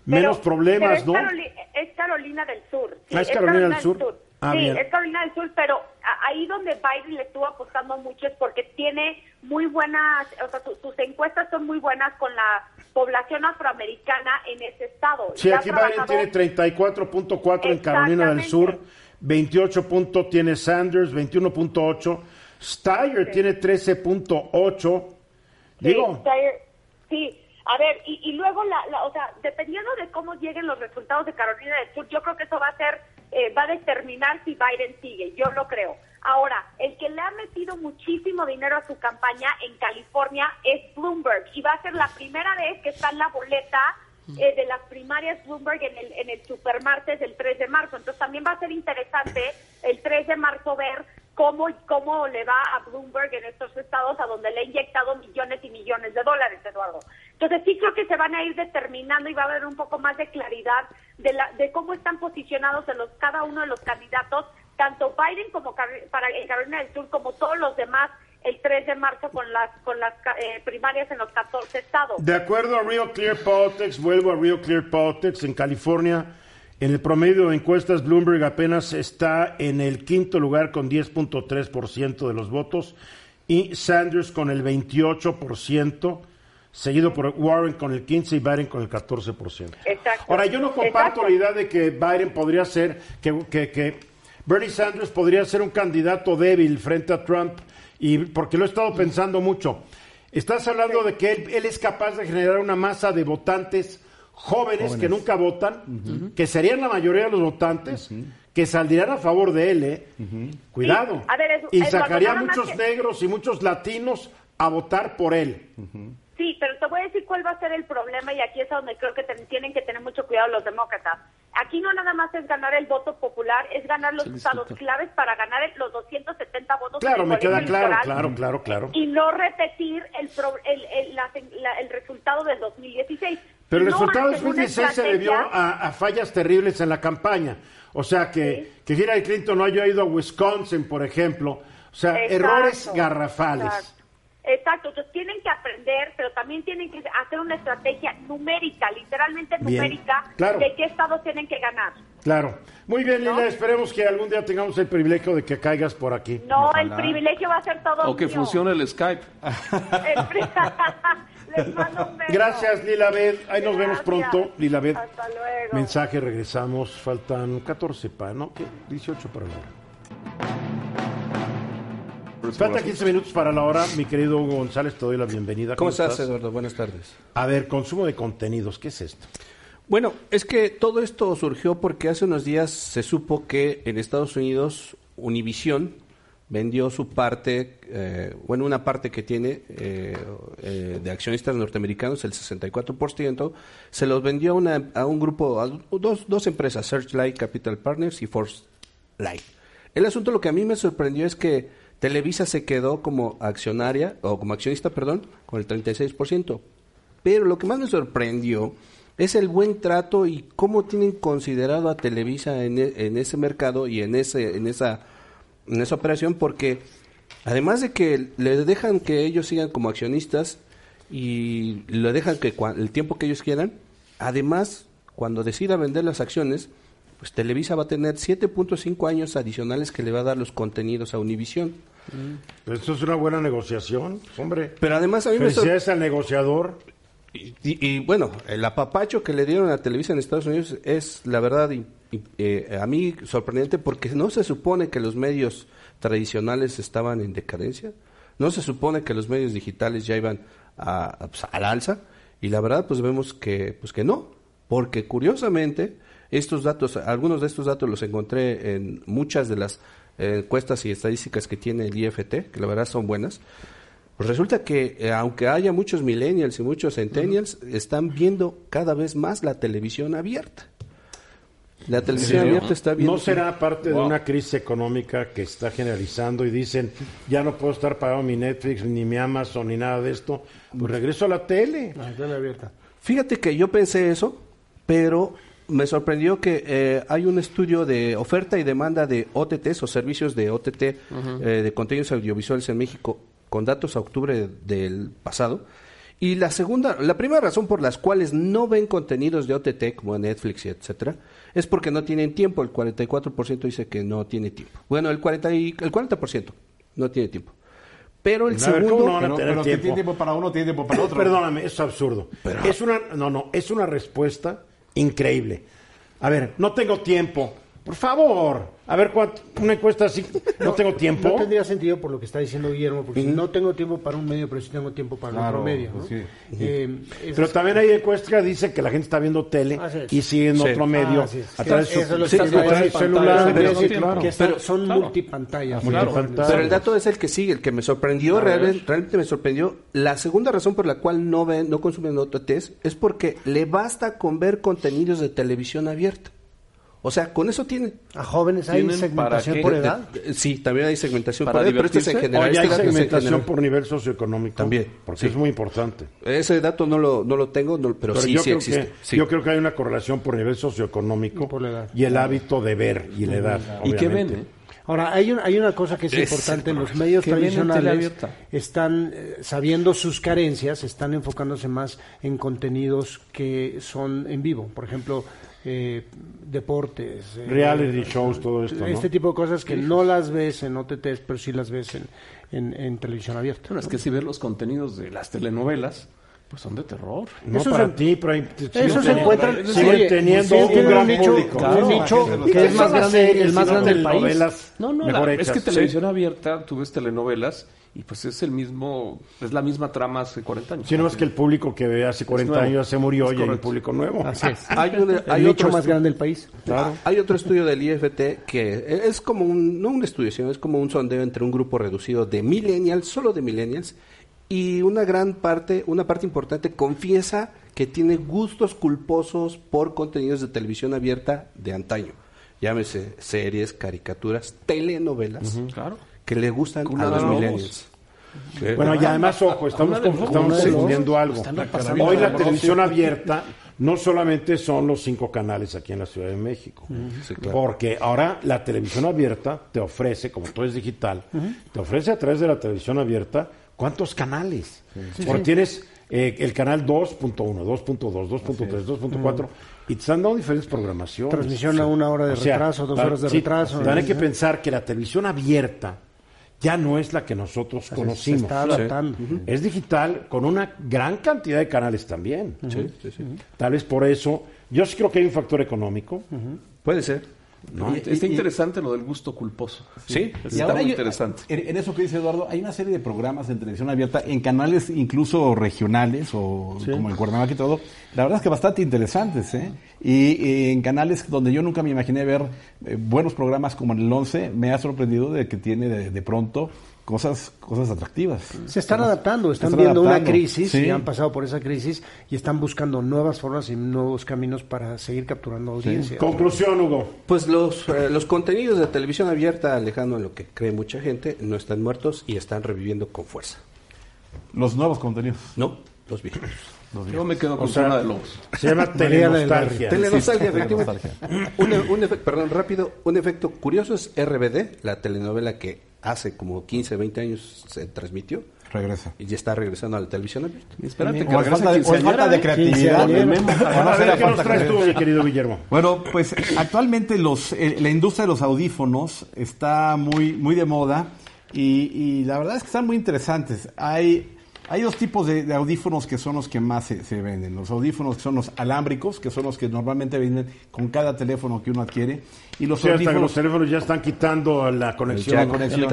menos problemas, pero ¿no? es, Caroli- es Carolina del Sur. Ah, ¿es Carolina del Sur? Ah, sí, bien. es Carolina del Sur, pero ahí donde Biden le estuvo apostando mucho es porque tiene muy buenas, o sea, su- sus encuestas son muy buenas con la población afroamericana en ese estado. Sí, aquí Biden tiene 34.4 en Carolina del Sur, Exactamente. 28 punto tiene Sanders, 21.8, Steyer tiene 13.8. Sí, Digo, Steyer- sí, a ver, y, y luego, la, la- o sea, dependiendo de cómo lleguen los resultados de Carolina del Sur, yo creo que eso va a ser, eh, va a determinar si Biden sigue, yo lo creo. Ahora, el que le ha metido muchísimo dinero a su campaña en California es Bloomberg, y va a ser la primera vez que está en la boleta eh, de las primarias Bloomberg en el, en el supermartes del 3 de marzo. Entonces también va a ser interesante el 3 de marzo ver cómo, cómo le va a Bloomberg en estos estados a donde le ha inyectado millones y millones de dólares, Eduardo. Entonces sí creo que se van a ir determinando y va a haber un poco más de claridad de, la, de cómo están posicionados los, cada uno de los candidatos, tanto Biden como para Carolina del Sur como todos los demás el 3 de marzo con las con las eh, primarias en los 14 estados. de acuerdo a Real Clear Politics, vuelvo a Real Clear Politics, en California, en el promedio de encuestas, Bloomberg apenas está en el quinto lugar con 10.3% de los votos y Sanders con el 28%, seguido por Warren con el 15% y Biden con el 14%. Exacto. Ahora, yo no comparto Exacto. la idea de que Biden podría ser, que, que, que Bernie Sanders podría ser un candidato débil frente a Trump, y porque lo he estado pensando mucho. Estás hablando de que él, él es capaz de generar una masa de votantes jóvenes, que nunca votan, que serían la mayoría de los votantes, que saldrían a favor de él, ¿eh? Cuidado. Sí, a ver, es- y es sacaría muchos que- negros y muchos latinos a votar por él. Sí, pero te voy a decir cuál va a ser el problema y aquí es a donde creo que ten- tienen que tener mucho cuidado los demócratas. Aquí no nada más es ganar el voto popular, es ganar los estados claves para ganar los 270 votos. Claro, me queda claro, claro, claro, claro. Y no repetir el, pro- el, el, la- la- el resultado del 2016. Pero el No resultado de hacen una 2016 se debió a, a fallas terribles en la campaña. O sea, que, que Hillary Clinton no haya ido a Wisconsin, por ejemplo. O sea, Exacto, errores garrafales. Exacto. Exacto, entonces tienen que aprender, pero también tienen que hacer una estrategia numérica, literalmente numérica, claro. de qué estados tienen que ganar. Claro. Muy bien, Lila, esperemos que algún día tengamos el privilegio de que caigas por aquí. No, el privilegio va a ser todo O que mío. funcione el Skype. El pri- Les mando un beso. Gracias, Lila Beth. Ahí nos vemos pronto, Lila Beth. Hasta luego. Mensaje, regresamos. Faltan 14 para, ¿no? ¿Qué? 18 para la hora. Faltan 15 minutos para la hora. Mi querido Hugo González, te doy la bienvenida. ¿Cómo estás, Eduardo? Buenas tardes. A ver, consumo de contenidos, ¿qué es esto? Bueno, es que todo esto surgió porque hace unos días se supo que en Estados Unidos Univision vendió su parte, eh, bueno, una parte que tiene eh, eh, de accionistas norteamericanos, el 64%, se los vendió a, una, a un grupo, a dos, dos empresas, Searchlight Capital Partners y Force Light. El asunto, lo que a mí me sorprendió es que Televisa se quedó como accionaria, o como accionista, perdón, con el 36%. Pero lo que más me sorprendió es el buen trato y cómo tienen considerado a Televisa en, e- ese mercado y en ese en esa en esa operación porque además de que le dejan que ellos sigan como accionistas y le dejan que el tiempo que ellos quieran, además cuando decida vender las acciones, pues Televisa va a tener 7.5 años adicionales que le va a dar los contenidos a Univision. Pues Esto es una buena negociación, hombre. Pero además a mí me Felicidades al negociador. Y, y, bueno, el apapacho que le dieron a Televisa en Estados Unidos es, la verdad, y- y, eh, a mí sorprendente porque no se supone que los medios tradicionales estaban en decadencia, no se supone que los medios digitales ya iban a, a, pues, al alza, y la verdad, pues vemos que, pues que no, porque curiosamente estos datos, algunos de estos datos los encontré en muchas de las eh, encuestas y estadísticas que tiene el IFT, que la verdad son buenas. Pues resulta que eh, aunque haya muchos millennials y muchos centennials, están viendo cada vez más la televisión abierta. La televisión Sí, abierta está viendo. ¿No será parte de una crisis económica que está generalizando y dicen, ya no puedo estar pagando mi Netflix, ni mi Amazon, ni nada de esto? Pues regreso a la tele. La tele abierta. Fíjate que yo pensé eso, pero me sorprendió que eh, hay un estudio de oferta y demanda de OTTs o servicios de OTT, eh, de contenidos audiovisuales en México, con datos a octubre del pasado. Y la segunda, la primera razón por las cuales no ven contenidos de OTT como Netflix y etcétera, es porque no tienen tiempo. El 44% dice que no tiene tiempo. Bueno, el 40 y, el 40% no tiene tiempo. Pero el A ver, ¿cómo segundo no van a Pero, tener pero que tiempo? tiene tiempo para uno, tiene tiempo para otro. Perdóname, es absurdo. Es una, no, no, es una respuesta increíble. A ver, no tengo tiempo. Por favor. A ver, ¿cuánto? Una encuesta así. No tengo tiempo. No tendría sentido por lo que está diciendo Guillermo, porque si no tengo tiempo para un medio, pero sí tengo tiempo para Claro, otro medio. ¿no? pues sí. Eh, es- Pero también hay encuestas que dicen que la gente está viendo tele es. y sigue en Sí. otro medio Ah, sí, a través de eso su, sí, celular. Pero no sí, son claro. multipantallas. Pero el dato es el que sigue, el que me sorprendió, realmente, realmente me sorprendió. La segunda razón por la cual no ven, no consumen OTTs es porque le basta con ver contenidos de televisión abierta. O sea, con eso tiene. A jóvenes hay ¿Tienen segmentación para por qué? edad. Sí, también hay segmentación ¿Para por edad, pero este es en general. Oye, hay segmentación por nivel socioeconómico. También, Porque sí. es muy importante. Ese dato no lo, no lo tengo, no- pero, Pero sí, yo, sí creo existe. que, sí. yo creo que hay una correlación por nivel socioeconómico Y por la edad. y el hábito de ver y la edad. ¿Y qué ven? eh? Ahora, hay, un- hay una cosa que es, Es importante, los medios tradicionales están, eh, sabiendo sus carencias, están enfocándose más en contenidos que son en vivo, por ejemplo, eh, deportes. eh, Reality shows, todo esto, ¿no? Este tipo de cosas que no las ves en OTTs, pero sí las ves en, en, en televisión abierta. Bueno, es que si ves los contenidos de las telenovelas, pues son de terror. No Eso para se- ti, pero hay- Eso se teniendo- encuentra, siguen teniendo un gran nicho, público. nicho que es más grande, el más grande del país. No, no, la- es que televisión abierta, tú ves telenovelas Y pues es el mismo, es la misma trama hace 40 años. Si no es que el público que ve hace 40 nuevo. años se murió y hay un correcto. público nuevo. Así es. Hay, un- El hay otro más grande del país. Hay otro estudio del IFT que es como un, no un estudio, sino es como un sondeo entre un grupo reducido de millennials, solo de millennials, y una gran parte, una parte importante confiesa que tiene gustos culposos por contenidos de televisión abierta de antaño. Llámese series, caricaturas, telenovelas, Claro. Que le gustan a los millennials. Bueno, y además, ojo, estamos, confundiendo algo. Hoy la televisión abierta no solamente son los cinco canales aquí en la Ciudad de México, Sí, claro. porque ahora la televisión abierta te ofrece, como todo es digital, te ofrece a través de la televisión abierta cuántos canales. Porque tienes eh, el canal 2.1, 2.2, 2.3, 2.4 y te están dando diferentes programaciones. Transmisión a una hora de O sea, retraso, dos horas de sí, retraso. También hay que pensar que la televisión abierta ya no es la que nosotros Se conocimos. está adaptando. Es digital con una gran cantidad de canales también. Sí, sí, sí. Tal vez por eso, yo sí creo que hay un factor económico. Puede ser. ¿No? Y- Está interesante lo del gusto culposo. Sí, Está muy interesante. En, en eso que dice Eduardo, hay una serie de programas en televisión abierta, en canales incluso regionales, o como el Cuernavaca y todo. La verdad es que bastante interesantes, ¿eh? Y, en canales donde yo nunca me imaginé ver eh, buenos programas como en el 11, me ha sorprendido de que tiene de, de pronto cosas cosas atractivas. Se están adaptando, están están viendo una crisis sí. y han pasado por esa crisis y están buscando nuevas formas y nuevos caminos para seguir capturando audiencia. Conclusión, Hugo. Pues los, eh, los contenidos de televisión abierta, alejando a lo que cree mucha gente, no están muertos y están reviviendo con fuerza. Los nuevos contenidos. No, los viejos. Yo me quedo con O sea, Zona de Lobos. Se llama telenostalgia. Telenostalgia, efectivamente. Un, un efecto, perdón, rápido, un efecto curioso es RBD, la telenovela que hace como 15, 20 años se transmitió Regresa. y ya está regresando a la televisión abierta. Espérate, O es falta de, o falta de ¿eh? creatividad. Quinceañera. O no A será ver, ¿qué nos falta traes tú, creatividad. mi querido Guillermo? Bueno, pues actualmente los, eh, la industria de los audífonos está muy, muy de moda y, y la verdad es que están muy interesantes. Hay, hay dos tipos de, de audífonos que son los que más se, se venden. Los audífonos que son los alámbricos, que son los que normalmente vienen con cada teléfono que uno adquiere. Y los Sí, que los audífonos... teléfonos ya están quitando la conexión. La conexión.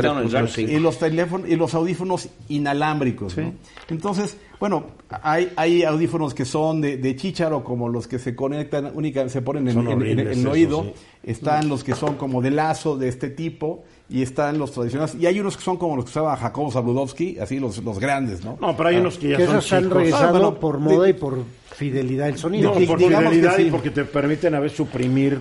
Y los teléfonos y los audífonos inalámbricos ¿no? entonces bueno hay hay audífonos que son de, de chícharo como los que se conectan únicamente se ponen en, en- en- en el oído sí. están los que son como de lazo de este tipo y están los tradicionales y hay unos que son como los que usaba Jacobo Zabludowski así los, los grandes no No, pero hay unos que ya Que son esos han regresado Ah, bueno, por de- moda y por fidelidad del sonido. No, por fidelidad sí. y porque te permiten a veces suprimir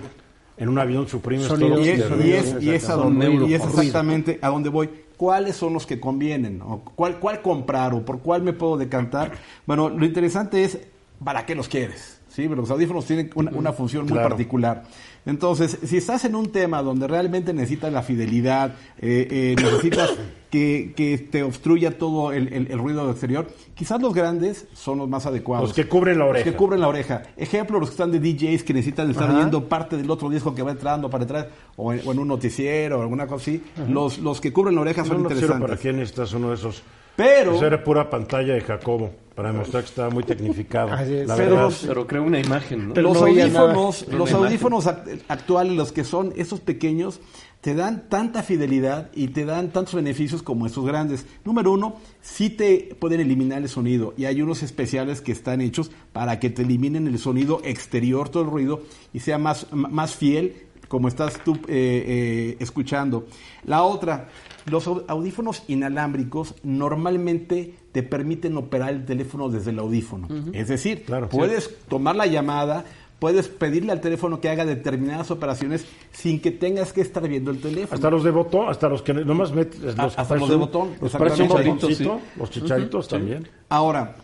en un avión suprimes Sonido. todo lo y es, te- y es- y es a Son donde voy, y es neuroporros. exactamente a donde voy. ¿Cuáles son los que convienen? ¿O ¿Cuál, ¿Cuál comprar o por cuál me puedo decantar? Bueno, lo interesante es para qué los quieres. ¿sí? Pero los audífonos tienen una, una función muy particular. Entonces, si estás en un tema donde realmente necesitas la fidelidad, eh, eh, necesitas que, que te obstruya todo el, el- el ruido exterior, quizás los grandes son los más adecuados. Los que cubren la Los oreja. que cubren la oreja. Ejemplo, los que están de DJs que necesitan estar Ajá. viendo parte del otro disco que va entrando para atrás, o en, o en un noticiero o alguna cosa así. los, los que cubren la oreja son No, no sé interesantes. para qué necesitas uno de esos. Pero, Eso era pura pantalla de Jacobo, para demostrar que estaba muy tecnificado. Así es. La Pero verdad. Pero creo una imagen, ¿no? Pero los no audífonos, los audífonos act- actuales, los que son esos pequeños, te dan tanta fidelidad y te dan tantos beneficios como estos grandes. Número uno, sí te pueden eliminar el sonido y hay unos especiales que están hechos para que te eliminen el sonido exterior, todo el ruido y sea más, más fiel como estás tú eh, eh, escuchando. La otra, los au- audífonos inalámbricos normalmente te permiten operar el teléfono desde el audífono. Es decir, Claro. puedes tomar la llamada, puedes pedirle al teléfono que haga determinadas operaciones sin que tengas que estar viendo el teléfono. Hasta los de botón, hasta los que nomás metes. Los hasta los de botón, Los botoncito, los chicharitos también. Ahora,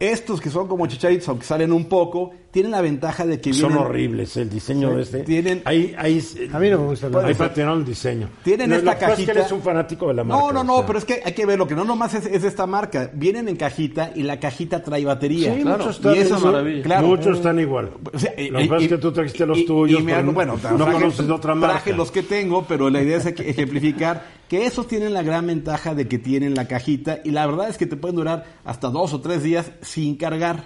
estos que son como chicharitos, aunque salen un poco, tienen la ventaja de que Son vienen, horribles, el diseño de este. Tienen- Ahí, ahí, A mí no me gusta. Ahí patearon el diseño. Tienen Lo- esta lo es que cajita. eres un fanático de la marca. No, no, no, o sea. pero es que hay que verlo, que no nomás es, es esta marca. Vienen en cajita y la cajita trae batería. Sí, Claro, muchos están, y eso es igual. maravilla. claro. Muchos están igual. O sea, y- Lo que pasa es que tú trajiste los y- tuyos, y me pero hago- no- bueno, no traje- conoces de otra marca. Traje los que tengo, pero la idea es ejemplificar que esos tienen la gran ventaja de que tienen la cajita y la verdad es que te pueden durar hasta dos o tres días sin cargar.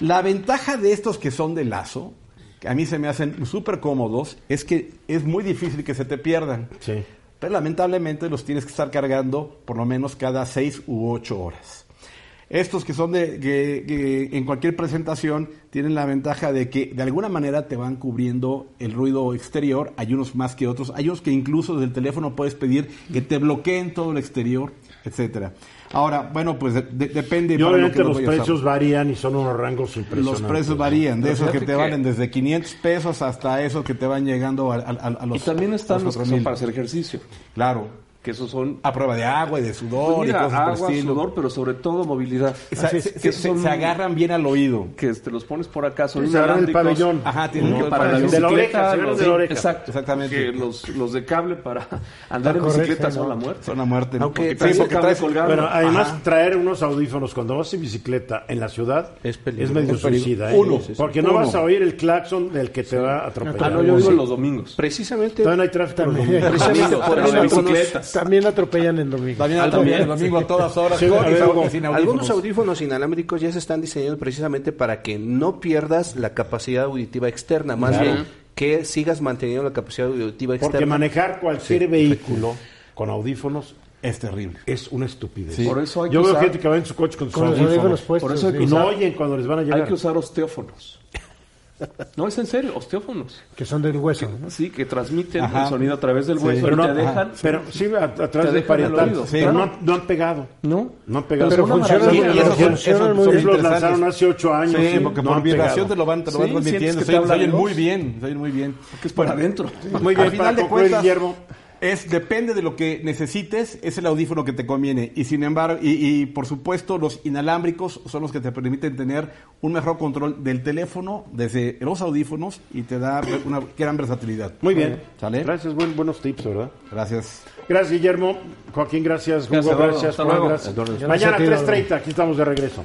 La ventaja de estos que son de lazo, que a mí se me hacen súper cómodos, es que es muy difícil que se te pierdan. Sí. pero lamentablemente los tienes que estar cargando por lo menos cada seis u ocho horas. Estos que son de que, que en cualquier presentación tienen la ventaja de que de alguna manera te van cubriendo el ruido exterior, hay unos más que otros, hay unos que incluso desde el teléfono puedes pedir que te bloqueen todo el exterior, etcétera. Ahora, bueno, pues de- de- depende. Y para lo obviamente que lo los precios varían y son unos rangos impresionantes. Los precios varían, de esos que te que- valen desde 500 pesos hasta esos que te van llegando a, a- a- a los Y también están los que 4,000. son para hacer ejercicio. Claro, Que esos son a prueba de agua y de sudor Pues y mira, cosas por el agua, estilo. sudor, pero sobre todo movilidad. Se, es, se- que se- son- se agarran bien al oído. que te los pones por acá, son el pabellón. Ajá, tienen ¿no? que- para la de la oreja, los de la oreja. Exacto, Exactamente. Que los, los de cable para andar en bicicleta son ¿no? la muerte. Son la muerte. Aunque también sí, traes- colgado. Bueno, además Ajá. traer unos audífonos cuando vas en bicicleta en la ciudad Es peligroso. medio Es peligroso. suicida. ¿eh? Uno, porque no uno. vas a oír el claxon del que te va a atropellar. Ah, no, yo digo los domingos. Precisamente, Todavía no hay tráfico los También. domingos. precisamente por eso bicicletas. También atropellan en domingo. También, Ah, también, también. el domingo a todas horas. Sí, a ver, audífonos. algunos audífonos inalámbricos ya se están diseñados precisamente para que no pierdas la capacidad auditiva externa, más Claro. bien que sigas manteniendo la capacidad auditiva externa. Porque manejar cualquier Sí, vehículo con audífonos Es terrible. es una estupidez. Por eso hay Yo que veo usar- gente que va en su coche con sus Con audífonos. audífonos puestos. Por eso hay y no oyen cuando les van a llegar. Hay que usar osteófonos. No, es en serio, osteófonos. que son del hueso. ¿no? Sí, que transmiten Ajá. el sonido a través del Sí. hueso pero y no, te dejan. ajá, pero sí, a, a través del parietal. Sí. Pero no, no han pegado. No, No han pegado. Pero una funcionan Y son- funcionan muy bien. los lanzaron hace ocho años. Sí, y porque no por vibración te lo van, te lo Sí, van transmitiendo. que Se, oyen muy bien, se oyen muy bien. que es para adentro. Muy bien, Al final de cuentas, Guillermo. Es depende de lo que necesites, es el audífono que te conviene. Y sin embargo, y, y, por supuesto, los inalámbricos son los que te permiten tener un mejor control del teléfono desde los audífonos y te da una gran versatilidad. Muy bien. ¿Sale? Gracias, buen- buenos tips, ¿verdad? Gracias. Gracias, Guillermo. Joaquín, gracias. Hugo, Gracias, gracias. Juan, luego. gracias. Mañana Gracias a ti, Eduardo. 3.30, aquí estamos de regreso.